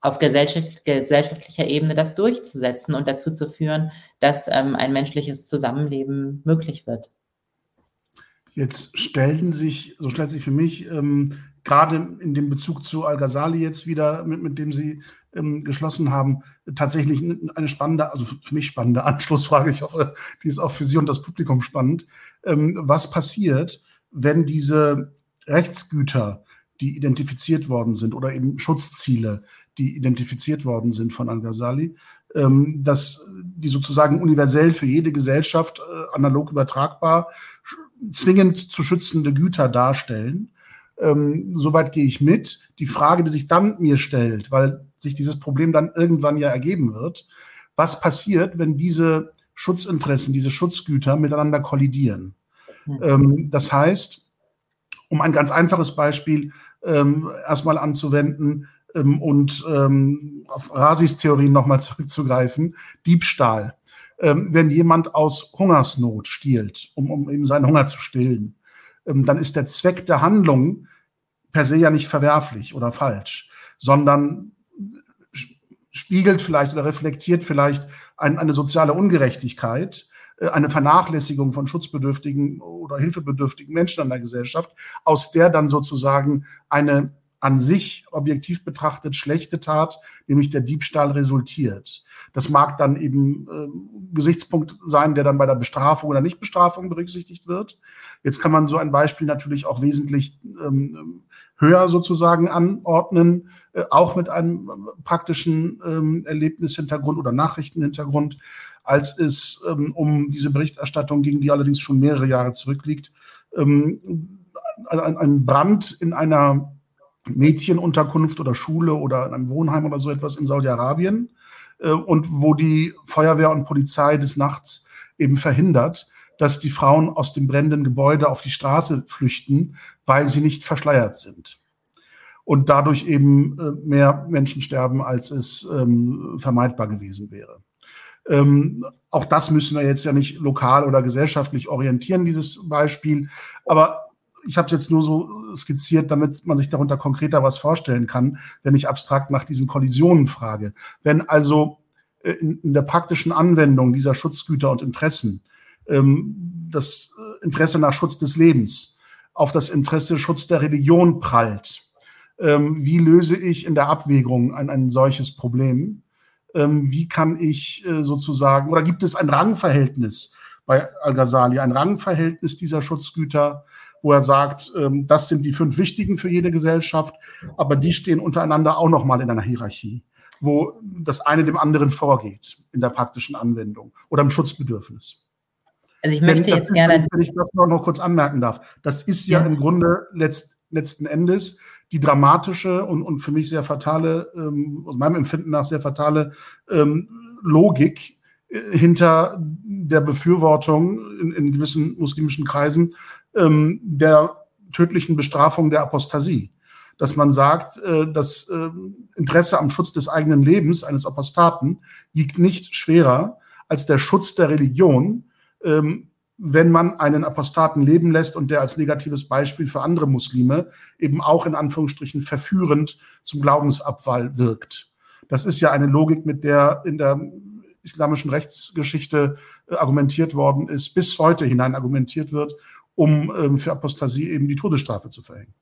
auf gesellschaft, gesellschaftlicher Ebene das durchzusetzen und dazu zu führen, dass ähm, ein menschliches Zusammenleben möglich wird. Jetzt stellen sich, so stellt sich für mich ähm, gerade in dem Bezug zu Al-Ghazali jetzt wieder, mit, mit dem Sie ähm, geschlossen haben, tatsächlich eine spannende, also für mich spannende (laughs) Anschlussfrage. Ich hoffe, die ist auch für Sie und das Publikum spannend. Ähm, was passiert, wenn diese Rechtsgüter, die identifiziert worden sind, oder eben Schutzziele, die identifiziert worden sind von Al-Ghazali, ähm, dass die sozusagen universell für jede Gesellschaft äh, analog übertragbar zwingend zu schützende Güter darstellen? Ähm, soweit gehe ich mit. Die Frage, die sich dann mir stellt, weil sich dieses Problem dann irgendwann ja ergeben wird, was passiert, wenn diese Schutzinteressen, diese Schutzgüter miteinander kollidieren. Mhm. das heißt, um ein ganz einfaches Beispiel ähm, erstmal anzuwenden ähm, und ähm, auf Rasis Theorien nochmal zurückzugreifen, Diebstahl. Ähm, wenn jemand aus Hungersnot stiehlt, um, um eben seinen Hunger zu stillen, ähm, dann ist der Zweck der Handlung per se ja nicht verwerflich oder falsch, sondern spiegelt vielleicht oder reflektiert vielleicht ein, eine soziale Ungerechtigkeit, äh, eine Vernachlässigung von schutzbedürftigen oder hilfebedürftigen Menschen in der Gesellschaft, aus der dann sozusagen eine an sich objektiv betrachtet schlechte Tat, nämlich der Diebstahl resultiert. Das mag dann eben äh, Gesichtspunkt sein, der dann bei der Bestrafung oder Nichtbestrafung berücksichtigt wird. Jetzt kann man so ein Beispiel natürlich auch wesentlich ähm, höher sozusagen anordnen, äh, auch mit einem äh, praktischen ähm, Erlebnishintergrund oder Nachrichtenhintergrund, als es ähm, um diese Berichterstattung ging, die allerdings schon mehrere Jahre zurückliegt. Ähm, ein, ein Brand in einer Mädchenunterkunft oder Schule oder in einem Wohnheim oder so etwas in Saudi-Arabien äh, und wo die Feuerwehr und Polizei des Nachts eben verhindert, dass die Frauen aus dem brennenden Gebäude auf die Straße flüchten, weil sie nicht verschleiert sind. Und dadurch eben äh, mehr Menschen sterben, als es ähm, vermeidbar gewesen wäre. Ähm, auch das müssen wir jetzt ja nicht lokal oder gesellschaftlich orientieren, dieses Beispiel. Aber ich habe es jetzt nur so skizziert, damit man sich darunter konkreter was vorstellen kann, wenn ich abstrakt nach diesen Kollisionen frage. Wenn also äh, in, in der praktischen Anwendung dieser Schutzgüter und Interessen ähm, das äh, Interesse nach Schutz des Lebens auf das Interesse Schutz der Religion prallt, ähm, wie löse ich in der Abwägung ein, ein solches Problem? Ähm, wie kann ich äh, sozusagen, oder gibt es ein Rangverhältnis bei Al-Ghazali, ein Rangverhältnis dieser Schutzgüter, wo er sagt, ähm, das sind die fünf wichtigen für jede Gesellschaft, aber die stehen untereinander auch nochmal in einer Hierarchie, wo das eine dem anderen vorgeht in der praktischen Anwendung oder im Schutzbedürfnis. Also ich möchte jetzt gerne. Wenn ich das noch, kurz anmerken darf, das ist ja, ja im Grunde letzt, letzten Endes die dramatische und, und für mich sehr fatale, ähm, aus meinem Empfinden nach sehr fatale ähm, Logik hinter der Befürwortung in, in gewissen muslimischen Kreisen ähm, der tödlichen Bestrafung der Apostasie. Dass man sagt, äh, das äh, Interesse am Schutz des eigenen Lebens eines Apostaten wiegt nicht schwerer als der Schutz der Religion, ähm, wenn man einen Apostaten leben lässt und der als negatives Beispiel für andere Muslime eben auch in Anführungsstrichen verführend zum Glaubensabfall wirkt. Das ist ja eine Logik, mit der in der islamischen Rechtsgeschichte äh, argumentiert worden ist, bis heute hinein argumentiert wird, um ähm, für Apostasie eben die Todesstrafe zu verhängen.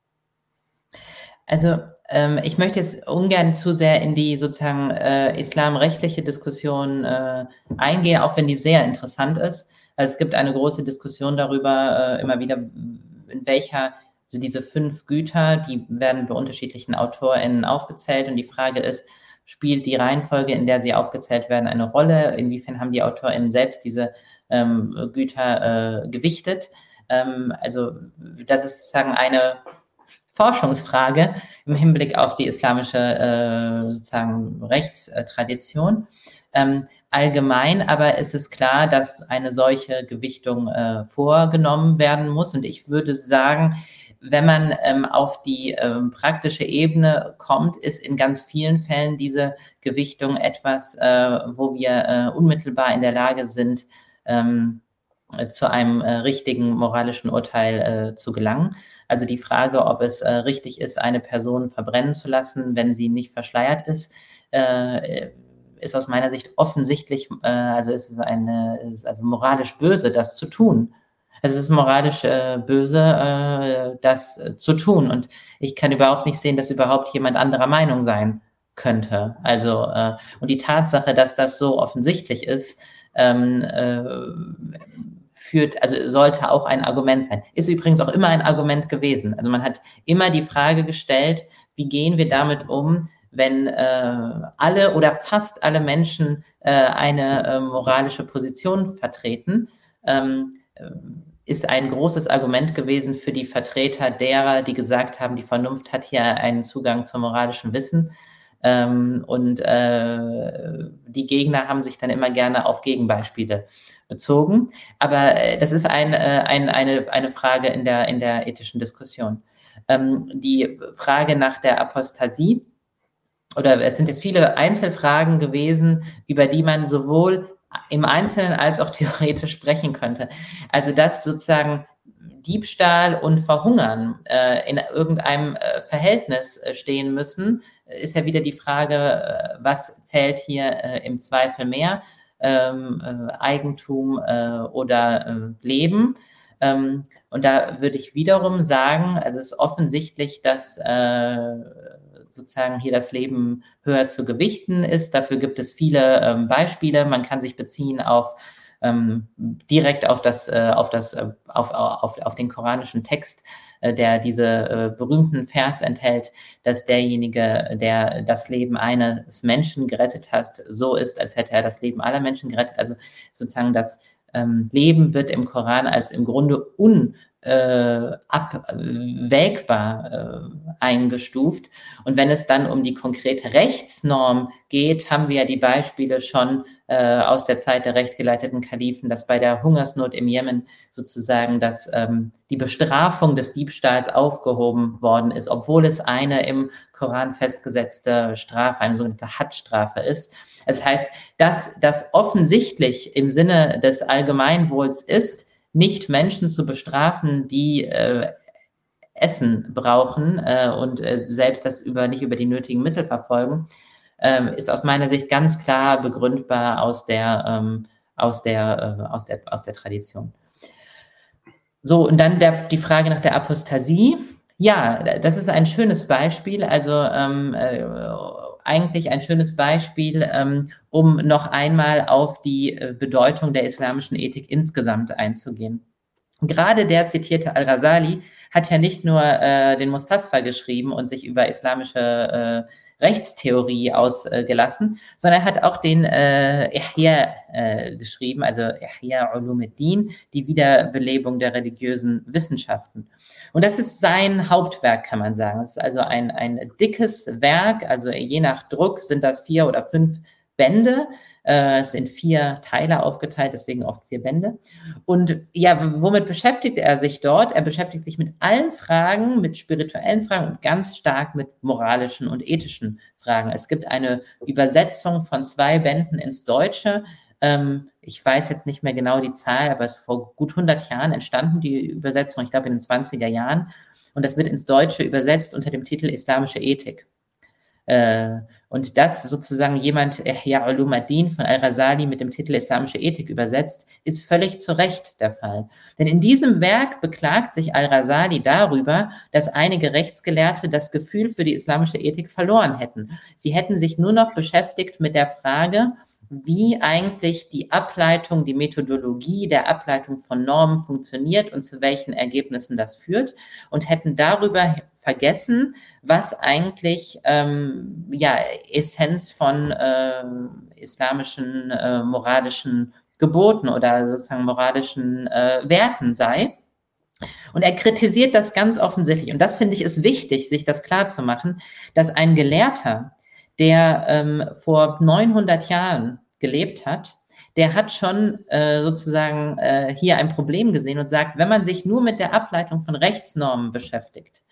Also ähm, ich möchte jetzt ungern zu sehr in die sozusagen äh, islamrechtliche Diskussion äh, eingehen, auch wenn die sehr interessant ist. Also es gibt eine große Diskussion darüber, äh, immer wieder, in welcher, also diese fünf Güter, die werden bei unterschiedlichen AutorInnen aufgezählt und die Frage ist, spielt die Reihenfolge, in der sie aufgezählt werden, eine Rolle? Inwiefern haben die AutorInnen selbst diese ähm, Güter äh, gewichtet? Ähm, also das ist sozusagen eine Forschungsfrage im Hinblick auf die islamische äh, sozusagen Rechtstradition. Ähm, allgemein aber ist es klar, dass eine solche Gewichtung äh, vorgenommen werden muss. Und ich würde sagen, wenn man ähm, auf die ähm, praktische Ebene kommt, ist in ganz vielen Fällen diese Gewichtung etwas, äh, wo wir äh, unmittelbar in der Lage sind, ähm, zu einem äh, richtigen moralischen Urteil äh, zu gelangen. Also die Frage, ob es äh, richtig ist, eine Person verbrennen zu lassen, wenn sie nicht verschleiert ist, äh, ist aus meiner Sicht offensichtlich, äh, also es ist eine, es ist also moralisch böse, das zu tun. Es ist moralisch äh, böse, äh, das äh, zu tun. Und ich kann überhaupt nicht sehen, dass überhaupt jemand anderer Meinung sein könnte. Also, äh, und die Tatsache, dass das so offensichtlich ist, ähm, äh, führt, also sollte auch ein Argument sein. Ist übrigens auch immer ein Argument gewesen. Also man hat immer die Frage gestellt, wie gehen wir damit um, wenn äh, alle oder fast alle Menschen äh, eine äh, moralische Position vertreten, ähm, äh, ist ein großes Argument gewesen für die Vertreter derer, die gesagt haben, die Vernunft hat hier einen Zugang zum moralischen Wissen. Ähm, und äh, die Gegner haben sich dann immer gerne auf Gegenbeispiele bezogen. Aber äh, das ist ein, äh, ein, eine, eine Frage in der, in der ethischen Diskussion. Ähm, die Frage nach der Apostasie, oder es sind jetzt viele Einzelfragen gewesen, über die man sowohl im Einzelnen als auch (laughs) theoretisch sprechen könnte. Also dass sozusagen Diebstahl und Verhungern äh, in irgendeinem äh, Verhältnis äh, stehen müssen, ist ja wieder die Frage, äh, was zählt hier äh, im Zweifel mehr, ähm, äh, Eigentum oder Leben. Ähm, und da würde ich wiederum sagen, also es ist offensichtlich, dass sozusagen hier das Leben höher zu gewichten ist. Dafür gibt es viele ähm, Beispiele. Man kann sich beziehen auf ähm, direkt auf das, äh, auf das, äh, auf, auf, auf den koranischen Text, äh, der diese äh, berühmten Vers enthält, dass derjenige, der das Leben eines Menschen gerettet hat, so ist, als hätte er das Leben aller Menschen gerettet. Also sozusagen das ähm, Leben wird im Koran als im Grunde un äh, abwägbar äh, eingestuft. Und wenn es dann um die konkrete Rechtsnorm geht, haben wir ja die Beispiele schon äh, aus der Zeit der rechtgeleiteten Kalifen, dass bei der Hungersnot im Jemen sozusagen dass, ähm, die Bestrafung des Diebstahls aufgehoben worden ist, obwohl es eine im Koran festgesetzte Strafe, eine sogenannte Hattstrafe ist. Das heißt, dass das offensichtlich im Sinne des Allgemeinwohls ist, nicht Menschen zu bestrafen, die äh, Essen brauchen äh, und äh, selbst das über nicht über die nötigen Mittel verfolgen, ähm, ist aus meiner Sicht ganz klar begründbar aus der ähm, aus der äh, aus der aus der Tradition. So und dann der, die Frage nach der Apostasie. Ja, das ist ein schönes Beispiel. Also ähm, äh, eigentlich ein schönes Beispiel, ähm, um noch einmal auf die äh, Bedeutung der islamischen Ethik insgesamt einzugehen. Gerade der zitierte Al-Rasali hat ja nicht nur äh, den Mustasfa geschrieben und sich über islamische äh, Rechtstheorie ausgelassen, sondern er hat auch den äh, Ihya äh, geschrieben, also Ihya Ulumuddin, die Wiederbelebung der religiösen Wissenschaften. Und das ist sein Hauptwerk, kann man sagen. Das ist also ein, ein dickes Werk, also je nach Druck sind das vier oder fünf Bände. Äh, es sind vier Teile aufgeteilt, deswegen oft vier Bände. Und ja, womit beschäftigt er sich dort? Er beschäftigt sich mit allen Fragen, mit spirituellen Fragen und ganz stark mit moralischen und ethischen Fragen. Es gibt eine Übersetzung von zwei Bänden ins Deutsche. Ähm, ich weiß jetzt nicht mehr genau die Zahl, aber es ist vor gut 100 Jahren entstanden, die Übersetzung, ich glaube in den 20er Jahren. Und das wird ins Deutsche übersetzt unter dem Titel Islamische Ethik. Äh, und das sozusagen jemand, Ihya Ulumadin von Al-Rasali mit dem Titel Islamische Ethik übersetzt, ist völlig zu Recht der Fall. Denn in diesem Werk beklagt sich Al-Rasali darüber, dass einige Rechtsgelehrte das Gefühl für die islamische Ethik verloren hätten. Sie hätten sich nur noch beschäftigt mit der Frage, wie eigentlich die Ableitung, die Methodologie der Ableitung von Normen funktioniert und zu welchen Ergebnissen das führt und hätten darüber vergessen, was eigentlich ähm, ja, Essenz von äh, islamischen äh, moralischen Geboten oder sozusagen moralischen äh, Werten sei. Und er kritisiert das ganz offensichtlich. Und das finde ich ist wichtig, sich das klar zu machen, dass ein Gelehrter, der ähm, vor 900 Jahren gelebt hat, der hat schon äh, sozusagen äh, hier ein Problem gesehen und sagt, wenn man sich nur mit der Ableitung von Rechtsnormen beschäftigt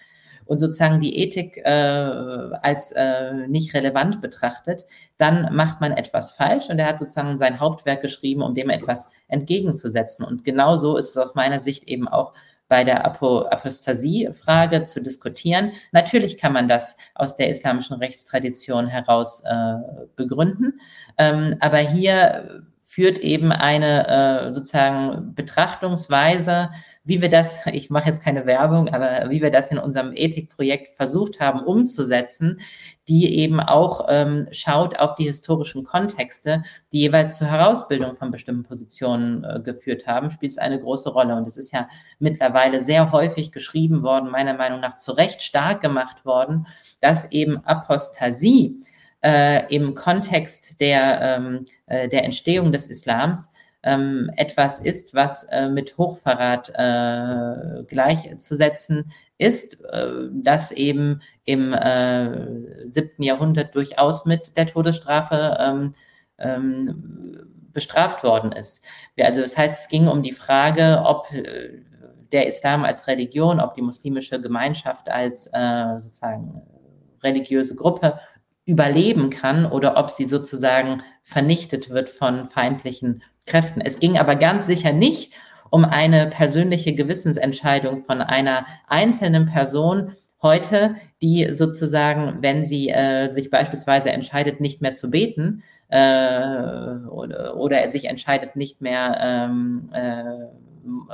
und sozusagen die Ethik äh, als äh, nicht relevant betrachtet, dann macht man etwas falsch. Und er hat sozusagen sein Hauptwerk geschrieben, um dem etwas entgegenzusetzen. Und genau so ist es aus meiner Sicht eben auch bei der Apostasie-Frage zu diskutieren. Natürlich kann man das aus der islamischen Rechtstradition heraus äh, begründen, ähm, aber hier führt eben eine äh, sozusagen Betrachtungsweise wie wir das, (laughs) ich mache jetzt keine Werbung, aber wie wir das in unserem Ethikprojekt versucht haben umzusetzen, die eben auch ähm, schaut auf die historischen Kontexte, die jeweils zur Herausbildung von bestimmten Positionen äh, geführt haben, spielt es eine große Rolle. Und es ist ja mittlerweile sehr häufig geschrieben worden, meiner Meinung nach zu Recht stark gemacht worden, dass eben Apostasie äh, im Kontext der, ähm, äh, der Entstehung des Islams ähm, etwas ist, was äh, mit Hochverrat äh, gleichzusetzen ist, äh, das eben im äh, siebten Jahrhundert durchaus mit der Todesstrafe ähm, ähm, bestraft worden ist. Also das heißt, es ging um die Frage, ob äh, der Islam als Religion, ob die muslimische Gemeinschaft als äh, sozusagen religiöse Gruppe überleben kann oder ob sie sozusagen vernichtet wird von feindlichen Kräften. Es ging aber ganz sicher nicht um eine persönliche Gewissensentscheidung von einer einzelnen Person heute, die sozusagen, wenn sie äh, sich beispielsweise entscheidet, nicht mehr zu beten äh, oder, oder er sich entscheidet, nicht mehr ähm, äh,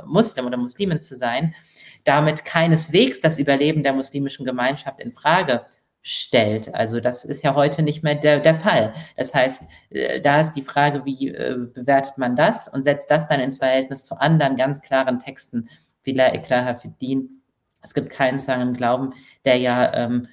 Muslim oder Muslimin zu sein, damit keineswegs das Überleben der muslimischen Gemeinschaft in Frage stellt. Also das ist ja heute nicht mehr der, der Fall. Das heißt, äh, da ist die Frage, wie äh, bewertet man das und setzt das dann ins Verhältnis zu anderen ganz klaren Texten wie La Iklaha Fiddin. Es gibt keinen Zwang im Glauben, der ja ähm,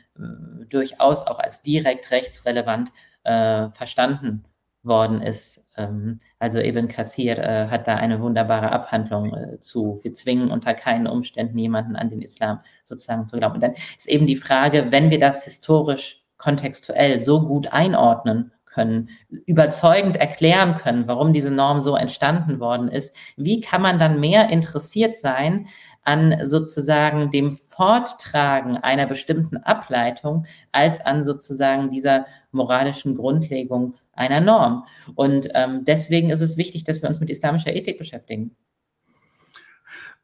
durchaus auch als direkt rechtsrelevant äh, verstanden worden ist. Ähm, also Ibn Kathir äh, hat da eine wunderbare Abhandlung äh, zu. Wir zwingen unter keinen Umständen jemanden an den Islam sozusagen zu glauben. Und dann ist eben die Frage, wenn wir das historisch kontextuell so gut einordnen können, überzeugend erklären können, warum diese Norm so entstanden worden ist, wie kann man dann mehr interessiert sein an sozusagen dem Forttragen einer bestimmten Ableitung als an sozusagen dieser moralischen Grundlegung einer Norm. Und ähm, deswegen ist es wichtig, dass wir uns mit islamischer Ethik beschäftigen.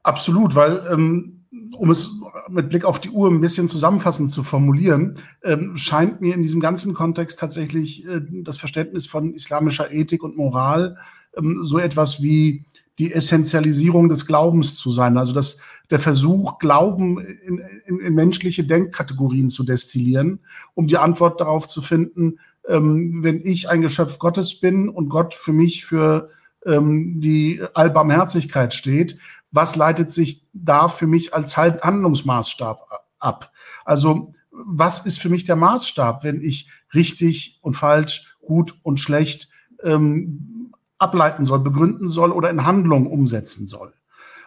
Absolut, weil ähm, um es mit Blick auf die Uhr ein bisschen zusammenfassend zu formulieren, ähm, scheint mir in diesem ganzen Kontext tatsächlich äh, das Verständnis von islamischer Ethik und Moral ähm, so etwas wie die Essentialisierung des Glaubens zu sein. Also dass der Versuch, Glauben in, in, in menschliche Denkkategorien zu destillieren, um die Antwort darauf zu finden, ähm, wenn ich ein Geschöpf Gottes bin und Gott für mich für ähm, die Allbarmherzigkeit steht, was leitet sich da für mich als Handlungsmaßstab ab? Also was ist für mich der Maßstab, wenn ich richtig und falsch, gut und schlecht ähm, ableiten soll, begründen soll oder in Handlung umsetzen soll?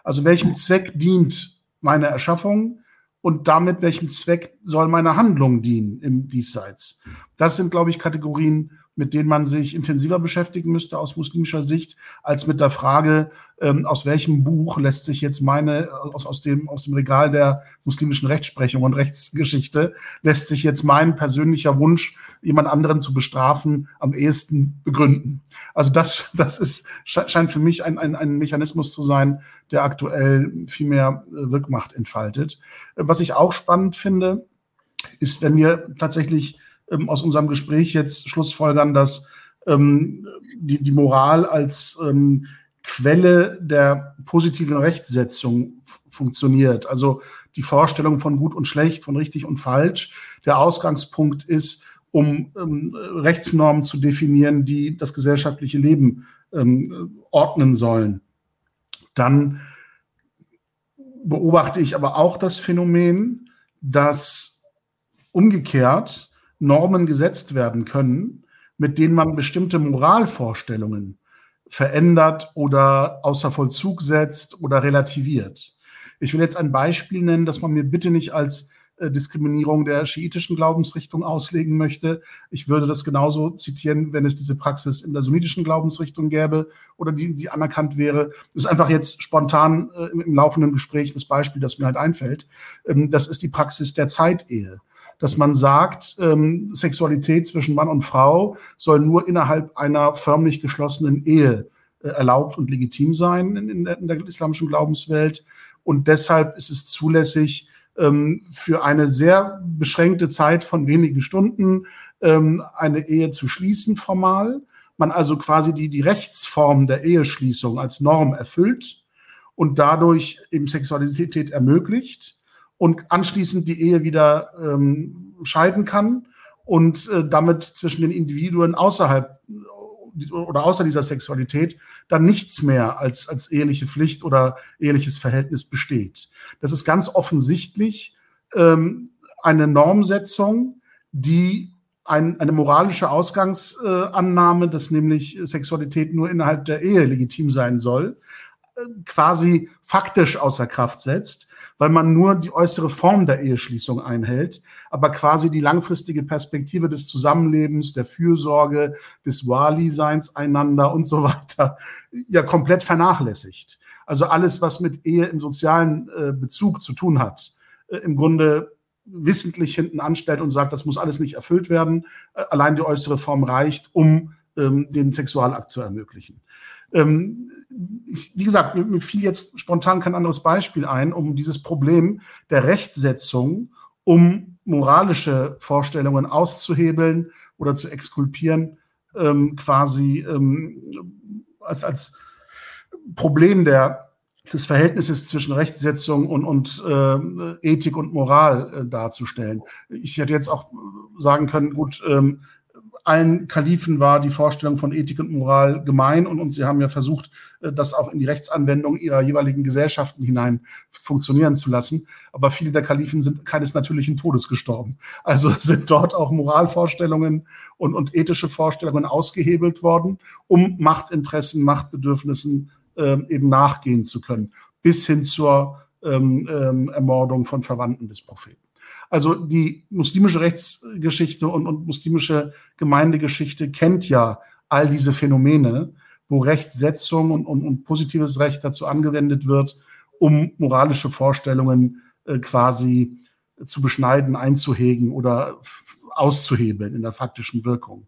Also welchem Zweck dient meine Erschaffung? und damit welchem Zweck soll meine Handlung dienen im Diesseits. Das sind, glaube ich, Kategorien, mit denen man sich intensiver beschäftigen müsste aus muslimischer Sicht, als mit der Frage, ähm, aus welchem Buch lässt sich jetzt meine, aus, aus, dem, aus dem Regal der muslimischen Rechtsprechung und Rechtsgeschichte, lässt sich jetzt mein persönlicher Wunsch, jemand anderen zu bestrafen, am ehesten begründen. Also das, (laughs) das ist, scheint für mich ein, ein, ein Mechanismus zu sein, der aktuell viel mehr äh, Wirkmacht entfaltet. Was ich auch spannend finde, ist, wenn wir tatsächlich ähm, aus unserem Gespräch jetzt schlussfolgern, dass ähm, die, die Moral als ähm, Quelle der positiven Rechtsetzung funktioniert. Also die Vorstellung von gut und schlecht, von richtig und falsch, der Ausgangspunkt ist, um ähm, Rechtsnormen zu definieren, die das gesellschaftliche Leben ähm, ordnen sollen. Dann beobachte ich aber auch das Phänomen, dass umgekehrt Normen gesetzt werden können, mit denen man bestimmte Moralvorstellungen verändert oder außer Vollzug setzt oder relativiert. Ich will jetzt ein Beispiel nennen, das man mir bitte nicht als äh, Diskriminierung der schiitischen Glaubensrichtung auslegen möchte. Ich würde das genauso zitieren, wenn es diese Praxis in der sunnitischen Glaubensrichtung gäbe oder die, die anerkannt wäre. Das ist einfach jetzt spontan äh, im, im, laufenden Gespräch das Beispiel, das mir halt einfällt. Ähm, das ist die Praxis der Zeitehe dass man sagt, ähm, Sexualität zwischen Mann und Frau soll nur innerhalb einer förmlich geschlossenen Ehe äh, erlaubt und legitim sein in, in, der, in, der, islamischen Glaubenswelt. Und deshalb ist es zulässig, ähm, für eine sehr beschränkte Zeit von wenigen Stunden ähm, eine Ehe zu schließen formal. Man also quasi die, die Rechtsform der Eheschließung als Norm erfüllt und dadurch eben Sexualität ermöglicht und anschließend die Ehe wieder ähm, scheiden kann und äh, damit zwischen den Individuen außerhalb oder außer dieser Sexualität dann nichts mehr als, als eheliche Pflicht oder eheliches Verhältnis besteht. Das ist ganz offensichtlich ähm, eine Normsetzung, die ein, eine moralische Ausgangsannahme, dass nämlich Sexualität nur innerhalb der Ehe legitim sein soll, äh, quasi faktisch außer Kraft setzt, weil man nur die äußere Form der Eheschließung einhält, aber quasi die langfristige Perspektive des Zusammenlebens, der Fürsorge, des Wali-Seins einander und so weiter ja komplett vernachlässigt. Also alles, was mit Ehe im sozialen äh, Bezug zu tun hat, äh, im Grunde wissentlich hinten anstellt und sagt, das muss alles nicht erfüllt werden. Äh, allein die äußere Form reicht, um ähm, den Sexualakt zu ermöglichen. Ähm, ich, wie gesagt, mir, fiel jetzt spontan kein anderes Beispiel ein, um dieses Problem der Rechtsetzung, um moralische Vorstellungen auszuhebeln oder zu exkulpieren, ähm, quasi ähm, als, als Problem der des Verhältnisses zwischen Rechtsetzung und, und äh, Ethik und Moral äh, darzustellen. Ich hätte jetzt auch sagen können, gut, ähm, allen Kalifen war die Vorstellung von Ethik und Moral gemein und, und sie haben ja versucht, äh, das auch in die Rechtsanwendung ihrer jeweiligen Gesellschaften hinein funktionieren zu lassen. Aber viele der Kalifen sind keines natürlichen Todes gestorben. Also (laughs) sind dort auch Moralvorstellungen und, und ethische Vorstellungen ausgehebelt worden, um Machtinteressen, Machtbedürfnissen äh, eben nachgehen zu können, bis hin zur ähm, ähm, Ermordung von Verwandten des Propheten. Also die muslimische Rechtsgeschichte und, und muslimische Gemeindegeschichte kennt ja all diese Phänomene, wo Rechtsetzung und, und, und positives Recht dazu angewendet wird, um moralische Vorstellungen äh, quasi zu beschneiden, einzuhegen oder auszuhebeln in der faktischen Wirkung.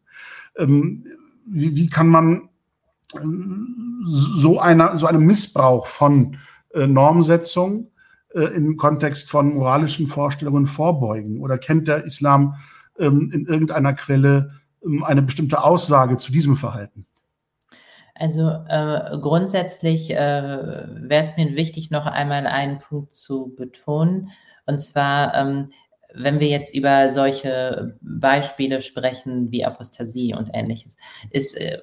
Ähm, wie, wie, kann man ähm, so, einer, so einem Missbrauch von äh, Normsetzung äh, im Kontext von moralischen Vorstellungen vorbeugen? Oder kennt der Islam ähm, in irgendeiner Quelle ähm, eine bestimmte Aussage zu diesem Verhalten? Also äh, grundsätzlich äh, wäre es mir wichtig, noch einmal einen Punkt zu betonen. Und zwar, ähm, wenn wir jetzt über solche Beispiele sprechen wie Apostasie und ähnliches, ist, äh,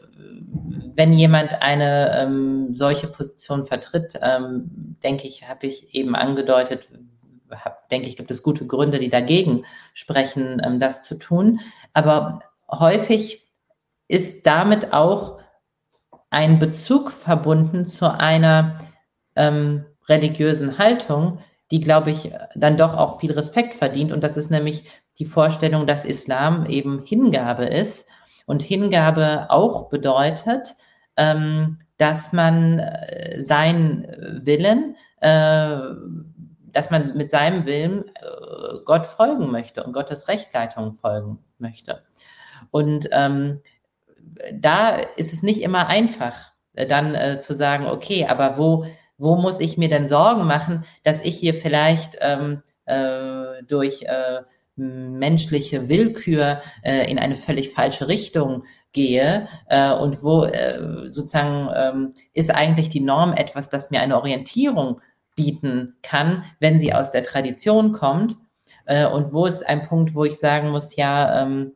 wenn jemand eine ähm, solche Position vertritt, ähm, denke ich, habe ich eben angedeutet, hab, denke ich, gibt es gute Gründe, die dagegen sprechen, ähm, das zu tun. Aber häufig ist damit auch ein Bezug verbunden zu einer ähm, religiösen Haltung, die, glaube ich, dann doch auch viel Respekt verdient. Und das ist nämlich die Vorstellung, dass Islam eben Hingabe ist. Und Hingabe auch bedeutet, ähm, dass man äh, seinen Willen, äh, dass man mit seinem Willen äh, Gott folgen möchte und Gottes Rechtleitung folgen möchte. Und ähm, da ist es nicht immer einfach, äh, dann äh, zu sagen, okay, aber wo wo muss ich mir denn Sorgen machen, dass ich hier vielleicht ähm, äh, durch äh, menschliche Willkür äh, in eine völlig falsche Richtung gehe äh, und wo äh, sozusagen ähm, ist eigentlich die Norm etwas, das mir eine Orientierung bieten kann, wenn sie aus der Tradition kommt äh, und wo ist ein Punkt, wo ich sagen muss, ja, ähm,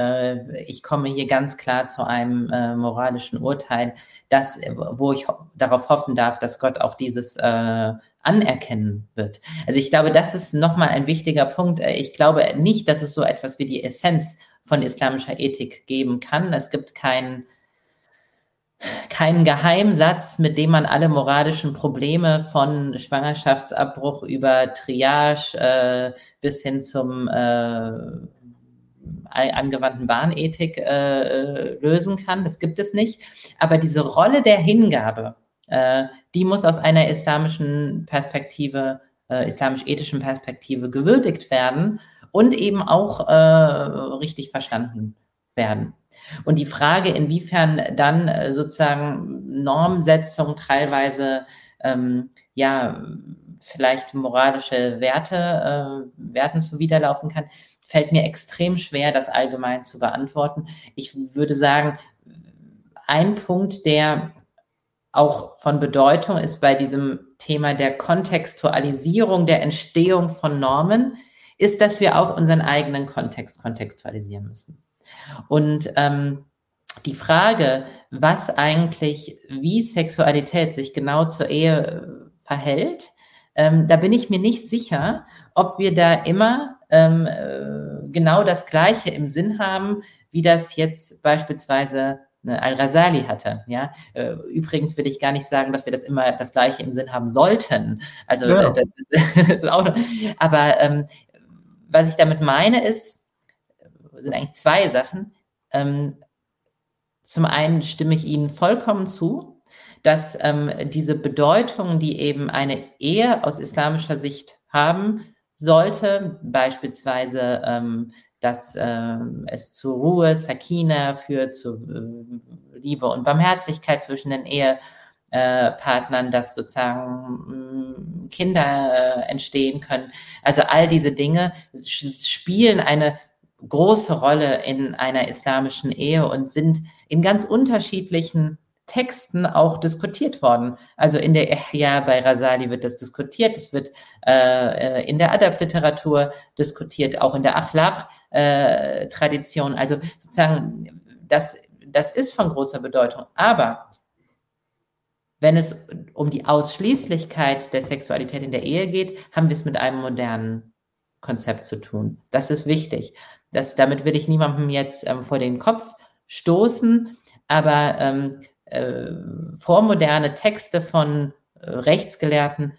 äh, ich komme hier ganz klar zu einem äh, moralischen Urteil, dass, wo ich ho darauf hoffen darf, dass Gott auch dieses äh, anerkennen wird. Also ich glaube, das ist nochmal ein wichtiger Punkt. Äh, ich glaube nicht, dass es so etwas wie die Essenz von islamischer Ethik geben kann. Es gibt keinen keinen Geheimsatz, mit dem man alle moralischen Probleme von Schwangerschaftsabbruch über Triage äh, bis hin zum äh, angewandten Bahnethik äh, lösen kann. Das gibt es nicht. Aber diese Rolle der Hingabe, äh, die muss aus einer islamischen Perspektive, äh, islamisch-ethischen Perspektive gewürdigt werden und eben auch äh, richtig verstanden werden. Und die Frage, inwiefern dann äh, sozusagen Normsetzung teilweise ähm, ja vielleicht moralische Werte, äh, Werten zuwiderlaufen kann, fällt mir extrem schwer, das allgemein zu beantworten. Ich würde sagen, ein Punkt, der auch von Bedeutung ist bei diesem Thema der Kontextualisierung, der Entstehung von Normen, ist, dass wir auch unseren eigenen Kontext kontextualisieren müssen. Und ähm, die Frage, was eigentlich, wie Sexualität sich genau zur Ehe äh, verhält, ähm, da bin ich mir nicht sicher, ob wir da immer ähm, äh, genau das Gleiche im Sinn haben, wie das jetzt beispielsweise Al-Rasali hatte. Ja, äh, übrigens will ich gar nicht sagen, dass wir das immer das Gleiche im Sinn haben sollten. Also, ja. das, (laughs) das ist auch, aber ähm, was ich damit meine ist, sind eigentlich zwei Sachen. Ähm, zum einen stimme ich Ihnen vollkommen zu, dass ähm, diese Bedeutung, die eben eine Ehe aus islamischer Sicht haben sollte, beispielsweise ähm, dass äh, es zur Ruhe, Sakina führt, zu äh, Liebe und Barmherzigkeit zwischen den Ehepartnern, dass sozusagen mh, Kinder äh, entstehen können. Also all diese Dinge spielen eine große Rolle in einer islamischen Ehe und sind in ganz unterschiedlichen Texten auch diskutiert worden. Also in der Ihya bei Rasali wird das diskutiert, es wird äh, in der Adab-Literatur diskutiert, auch in der Achlaq-Tradition. Äh, also sozusagen, das, das ist von großer Bedeutung. Aber wenn es um die Ausschließlichkeit der Sexualität in der Ehe geht, haben wir es mit einem modernen Konzept zu tun. Das ist wichtig. Das, damit will ich niemandem jetzt ähm, vor den Kopf stoßen, aber ähm, äh, vormoderne Texte von äh, Rechtsgelehrten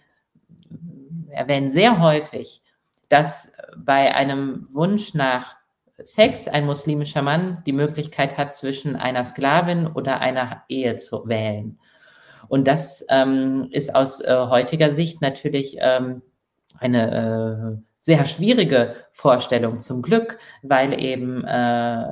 erwähnen sehr häufig, dass bei einem Wunsch nach Sex ein muslimischer Mann die Möglichkeit hat, zwischen einer Sklavin oder einer Ehe zu wählen. Und das ähm, ist aus äh, heutiger Sicht natürlich ähm, eine äh, sehr schwierige Vorstellung zum Glück, weil eben, äh,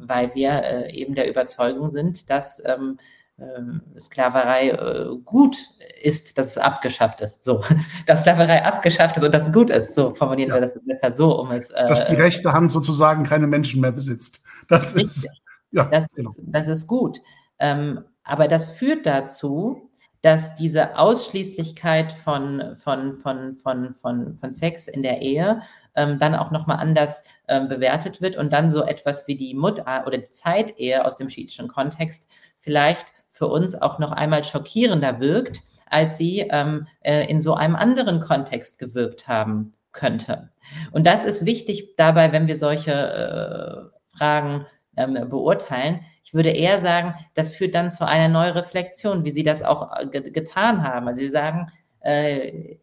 weil wir äh, eben der Überzeugung sind, dass ähm, äh, Sklaverei gut ist, dass es abgeschafft ist. So, (laughs) dass Sklaverei abgeschafft ist und dass es gut ist. So formulieren ja. wir das besser so, um es. Äh, dass die rechte Hand sozusagen keine Menschen mehr besitzt. Das ist, ja, das, genau. ist, das ist gut. Ähm, aber das führt dazu, dass diese Ausschließlichkeit von, von, von, von, von, von Sex in der Ehe ähm, dann auch nochmal anders ähm, bewertet wird und dann so etwas wie die Mutter oder die Zeitehe aus dem schiitischen Kontext vielleicht für uns auch noch einmal schockierender wirkt, als sie ähm, äh, in so einem anderen Kontext gewirkt haben könnte. Und das ist wichtig dabei, wenn wir solche äh, Fragen ähm, beurteilen, ich würde eher sagen, das führt dann zu einer neuen Reflexion, wie Sie das auch äh, ge getan haben. Also Sie sagen, äh,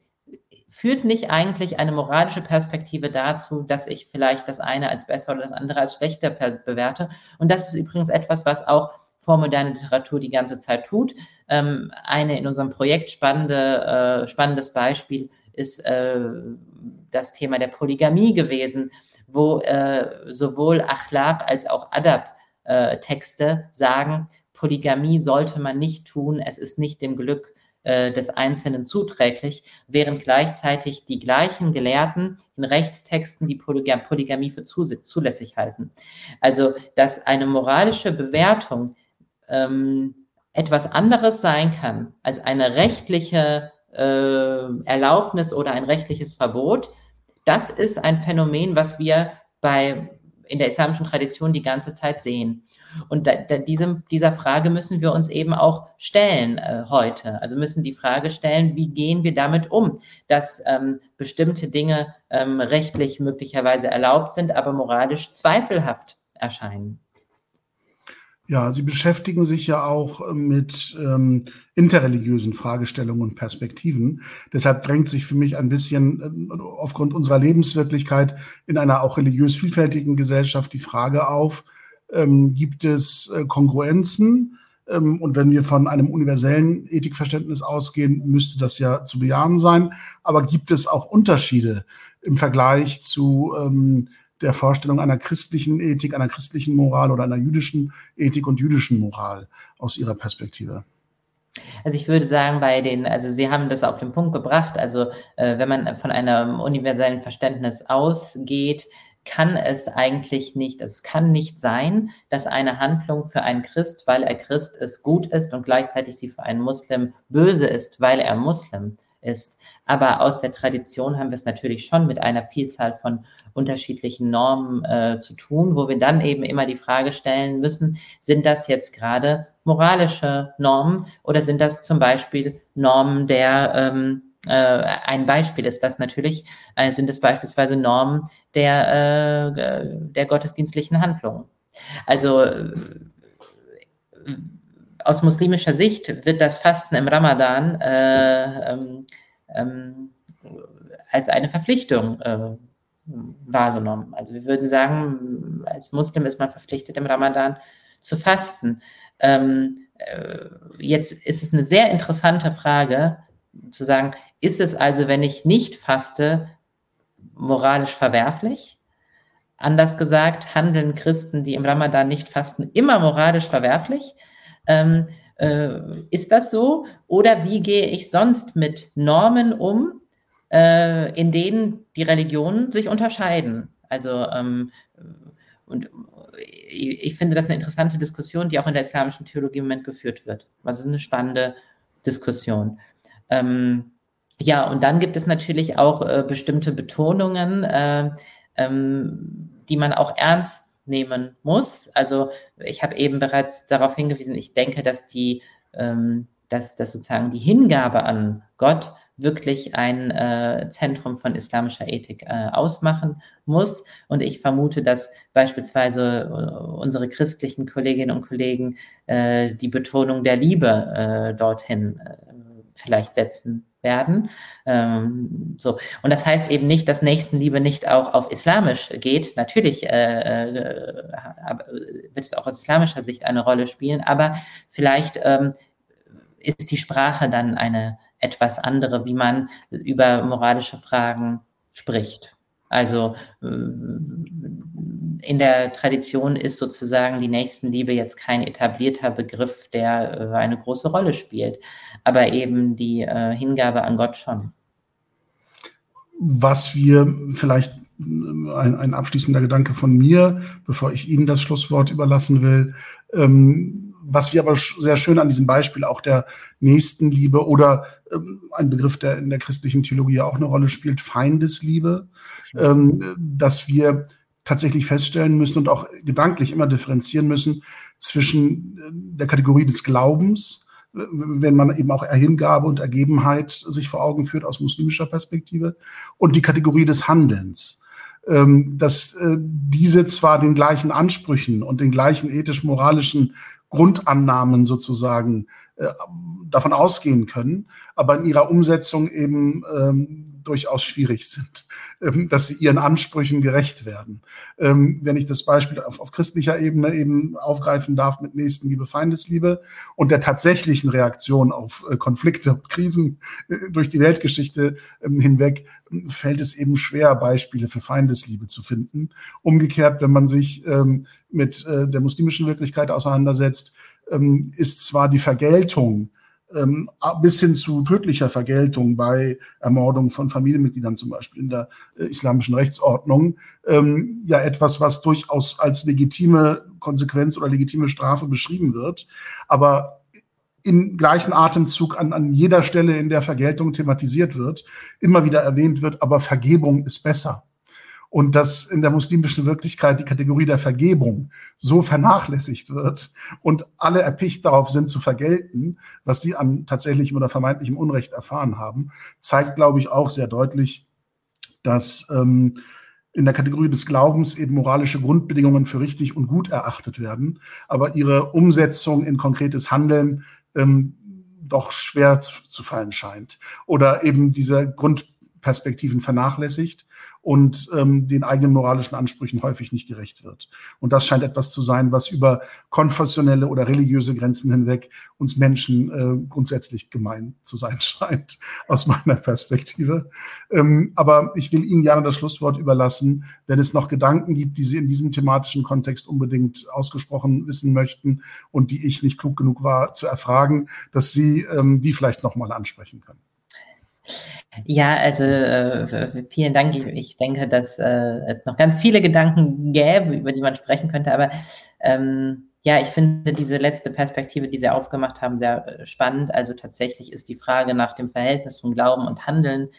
führt nicht eigentlich eine moralische Perspektive dazu, dass ich vielleicht das eine als besser oder das andere als schlechter bewerte. Und das ist übrigens etwas, was auch vormoderne Literatur die ganze Zeit tut. Ähm, eine in unserem Projekt spannende, äh, spannendes Beispiel ist äh, das Thema der Polygamie gewesen, wo äh, sowohl Achlaq als auch Adab äh, Texte sagen, Polygamie sollte man nicht tun, es ist nicht dem Glück äh, des Einzelnen zuträglich, während gleichzeitig die gleichen Gelehrten in Rechtstexten die Polygam Polygamie für zulässig halten. Also, dass eine moralische Bewertung ähm, etwas anderes sein kann als eine rechtliche äh, Erlaubnis oder ein rechtliches Verbot, das ist ein Phänomen, was wir bei in der islamischen Tradition die ganze Zeit sehen. Und da, da diesem, dieser Frage müssen wir uns eben auch stellen äh, heute. Also müssen die Frage stellen, wie gehen wir damit um, dass ähm, bestimmte Dinge ähm, rechtlich möglicherweise erlaubt sind, aber moralisch zweifelhaft erscheinen. Ja, Sie beschäftigen sich ja auch äh, mit ähm, interreligiösen Fragestellungen und Perspektiven. Deshalb drängt sich für mich ein bisschen äh, aufgrund unserer Lebenswirklichkeit in einer auch religiös vielfältigen Gesellschaft die Frage auf, ähm, gibt es äh, Kongruenzen? Ähm, und wenn wir von einem universellen Ethikverständnis ausgehen, müsste das ja zu bejahen sein. Aber gibt es auch Unterschiede im Vergleich zu ähm, der Vorstellung einer christlichen Ethik, einer christlichen Moral oder einer jüdischen Ethik und jüdischen Moral aus Ihrer Perspektive? Also ich würde sagen, bei den, also Sie haben das auf den Punkt gebracht, also äh, wenn man von einem universellen Verständnis ausgeht, kann es eigentlich nicht, es kann nicht sein, dass eine Handlung für einen Christ, weil er Christ ist, gut ist und gleichzeitig sie für einen Muslim böse ist, weil er Muslim ist. Aber aus der Tradition haben wir es natürlich schon mit einer Vielzahl von unterschiedlichen Normen äh, zu tun, wo wir dann eben immer die Frage stellen müssen, sind das jetzt gerade moralische Normen oder sind das zum Beispiel Normen der, ähm, äh, ein Beispiel ist das natürlich, äh, sind es beispielsweise Normen der, äh, der gottesdienstlichen Handlungen. Also äh, aus muslimischer Sicht wird das Fasten im Ramadan äh, ähm, ähm, als eine Verpflichtung äh, wahrgenommen. Also wir würden sagen, als Muslim ist man verpflichtet, im Ramadan zu fasten. Ähm, äh, jetzt ist es eine sehr interessante Frage, zu sagen, ist es also, wenn ich nicht faste, moralisch verwerflich? Anders gesagt, handeln Christen, die im Ramadan nicht fasten, immer moralisch verwerflich? Ähm, äh, ist das so? Oder wie gehe ich sonst mit Normen um, äh, in denen die Religionen sich unterscheiden? Also, ähm, und ich finde das eine interessante Diskussion, die auch in der islamischen Theologie im Moment geführt wird. Also eine spannende Diskussion. Ähm, ja, und dann gibt es natürlich auch äh, bestimmte Betonungen, äh, ähm, die man auch ernst nehmen muss. Also ich habe eben bereits darauf hingewiesen, ich denke, dass die, ähm, dass, dass sozusagen die Hingabe an Gott wirklich ein äh, Zentrum von islamischer Ethik äh, ausmachen muss. Und ich vermute, dass beispielsweise äh, unsere christlichen Kolleginnen und Kollegen äh, die Betonung der Liebe äh, dorthin äh, vielleicht setzen werden. Ähm, so. Und das heißt eben nicht, dass Nächstenliebe nicht auch auf islamisch geht. Natürlich äh, äh, wird es auch aus islamischer Sicht eine Rolle spielen, aber vielleicht ähm, ist die Sprache dann eine etwas andere, wie man über moralische Fragen spricht. Also äh, in der Tradition ist sozusagen die Nächstenliebe jetzt kein etablierter Begriff, der äh, eine große Rolle spielt, aber eben die äh, Hingabe an Gott schon. Was wir vielleicht ein, ein abschließender Gedanke von mir, bevor ich Ihnen das Schlusswort überlassen will. Ähm, was wir aber sehr schön an diesem Beispiel auch der Nächstenliebe oder ähm, ein Begriff, der in der christlichen Theologie auch eine Rolle spielt, Feindesliebe, ähm, dass wir tatsächlich feststellen müssen und auch gedanklich immer differenzieren müssen zwischen äh, der Kategorie des Glaubens, wenn man eben auch Hingabe und Ergebenheit sich vor Augen führt aus muslimischer Perspektive, und die Kategorie des Handelns. Ähm, dass äh, diese zwar den gleichen Ansprüchen und den gleichen ethisch-moralischen Grundannahmen sozusagen äh, davon ausgehen können, aber in ihrer Umsetzung eben ähm, durchaus schwierig sind, ähm, dass sie ihren Ansprüchen gerecht werden. Ähm, wenn ich das Beispiel auf, auf, christlicher Ebene eben aufgreifen darf mit Nächstenliebe, Feindesliebe und der tatsächlichen Reaktion auf äh, Konflikte Krisen äh, durch die Weltgeschichte ähm, hinweg, fällt es eben schwer, Beispiele für Feindesliebe zu finden. Umgekehrt, wenn man sich ähm, mit äh, der muslimischen Wirklichkeit auseinandersetzt, ähm, ist zwar die Vergeltung ähm, bis hin zu tödlicher Vergeltung bei Ermordung von Familienmitgliedern zum Beispiel in der äh, islamischen Rechtsordnung ähm, ja etwas, was durchaus als legitime Konsequenz oder legitime Strafe beschrieben wird, aber im gleichen Atemzug an, an jeder Stelle, in der Vergeltung thematisiert wird, immer wieder erwähnt wird, aber Vergebung ist besser und dass in der muslimischen Wirklichkeit die Kategorie der Vergebung so vernachlässigt wird und alle erpicht darauf sind zu vergelten, was sie an tatsächlichem oder vermeintlichem Unrecht erfahren haben, zeigt, glaube ich, auch sehr deutlich, dass ähm, in der Kategorie des Glaubens eben moralische Grundbedingungen für richtig und gut erachtet werden, aber ihre Umsetzung in konkretes Handeln ähm, doch schwer zu, zu fallen scheint oder eben diese Grundperspektiven vernachlässigt und ähm, den eigenen moralischen Ansprüchen häufig nicht gerecht wird. Und das scheint etwas zu sein, was über konfessionelle oder religiöse Grenzen hinweg uns Menschen äh, grundsätzlich gemein zu sein (laughs) scheint, aus meiner Perspektive. Ähm, aber ich will Ihnen gerne das Schlusswort überlassen, wenn es noch Gedanken gibt, die Sie in diesem thematischen Kontext unbedingt ausgesprochen wissen möchten und die ich nicht klug genug war zu erfragen, dass Sie ähm, die vielleicht nochmal ansprechen können. Ja, also äh, vielen Dank. Ich, ich denke, dass äh, es noch ganz viele Gedanken gäbe, über die man sprechen könnte. Aber ähm, ja, ich finde diese letzte Perspektive, die Sie aufgemacht haben, sehr äh, spannend. Also tatsächlich ist die Frage nach dem Verhältnis von Glauben und Handeln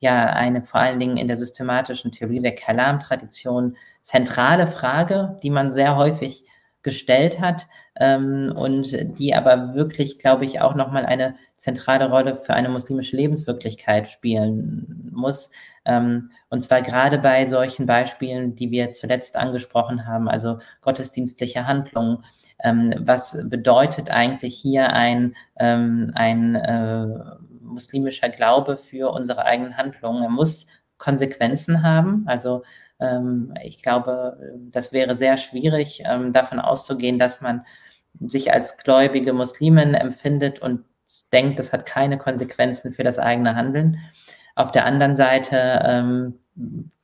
ja eine vor allen Dingen in der systematischen Theorie der Kalam-Tradition zentrale Frage, die man sehr häufig gestellt hat ähm, und die aber wirklich, glaube ich, auch nochmal eine zentrale Rolle für eine muslimische Lebenswirklichkeit spielen muss. Ähm, und zwar gerade bei solchen Beispielen, die wir zuletzt angesprochen haben, also gottesdienstliche Handlungen. Ähm, was bedeutet eigentlich hier ein, ähm, ein äh, muslimischer Glaube für unsere eigenen Handlungen? Er muss Konsequenzen haben. Also ich glaube, das wäre sehr schwierig, ähm, davon auszugehen, dass man sich als gläubige Muslimin empfindet und denkt, das hat keine Konsequenzen für das eigene Handeln. Auf der anderen Seite ähm,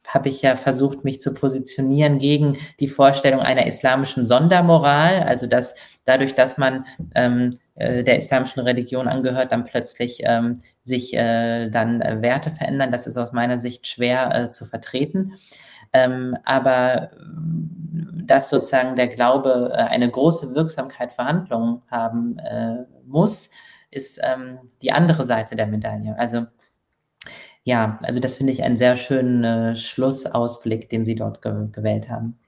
habe ich ja versucht, mich zu positionieren gegen die Vorstellung einer islamischen Sondermoral, also dass dadurch, dass man ähm, äh, der islamischen Religion angehört, dann plötzlich ähm, sich äh, dann äh, Werte verändern. Das ist aus meiner Sicht schwer äh, zu vertreten. Ähm, aber dass sozusagen der Glaube äh, eine große Wirksamkeit für Handlungen haben äh, muss, ist ähm, die andere Seite der Medaille. Also ja, also das finde ich einen sehr schönen äh, Schlussausblick, den Sie dort ge gewählt haben.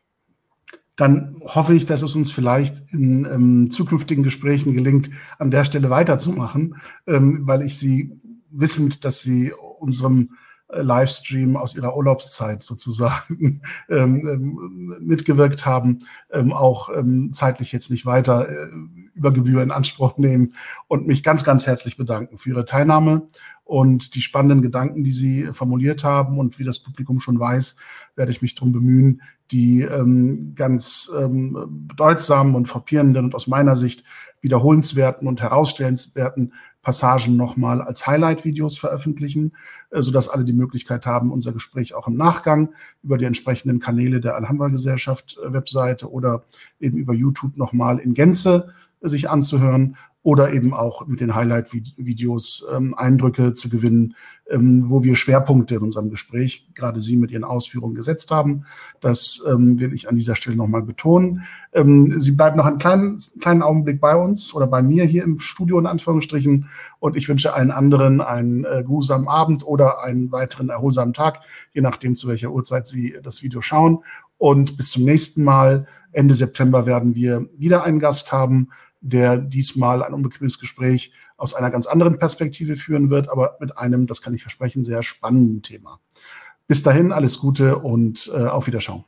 Dann hoffe ich, dass es uns vielleicht in ähm, zukünftigen Gesprächen gelingt, an der Stelle weiterzumachen, ähm, weil ich Sie wissend, dass Sie unserem Livestream aus ihrer Urlaubszeit sozusagen (laughs) ähm, ähm, mitgewirkt haben, ähm, auch ähm, zeitlich jetzt nicht weiter äh, über Gebühr in Anspruch nehmen und mich ganz, ganz herzlich bedanken für Ihre Teilnahme und die spannenden Gedanken, die Sie formuliert haben. Und wie das Publikum schon weiß, werde ich mich darum bemühen, die ähm, ganz ähm, bedeutsamen und frappierenden und aus meiner Sicht wiederholenswerten und herausstellenswerten Passagen nochmal als Highlight-Videos veröffentlichen, sodass alle die Möglichkeit haben, unser Gespräch auch im Nachgang über die entsprechenden Kanäle der Alhambra-Gesellschaft äh, Webseite oder eben über YouTube nochmal in Gänze äh, sich anzuhören oder eben auch mit den Highlight-Videos ähm, Eindrücke zu gewinnen, ähm, wo wir Schwerpunkte in unserem Gespräch, gerade Sie mit Ihren Ausführungen gesetzt haben. Das ähm, will ich an dieser Stelle nochmal betonen. Ähm, Sie bleiben noch einen kleinen, kleinen Augenblick bei uns oder bei mir hier im Studio in Anführungsstrichen und ich wünsche allen anderen einen äh, geruhsamen Abend oder einen weiteren erholsamen Tag, je nachdem, zu welcher Uhrzeit Sie das Video schauen. Und bis zum nächsten Mal. Ende September werden wir wieder einen Gast haben der diesmal ein unbequemes Gespräch aus einer ganz anderen Perspektive führen wird, aber mit einem, das kann ich versprechen, sehr spannenden Thema. Bis dahin alles Gute und äh, auf Wiederschauen.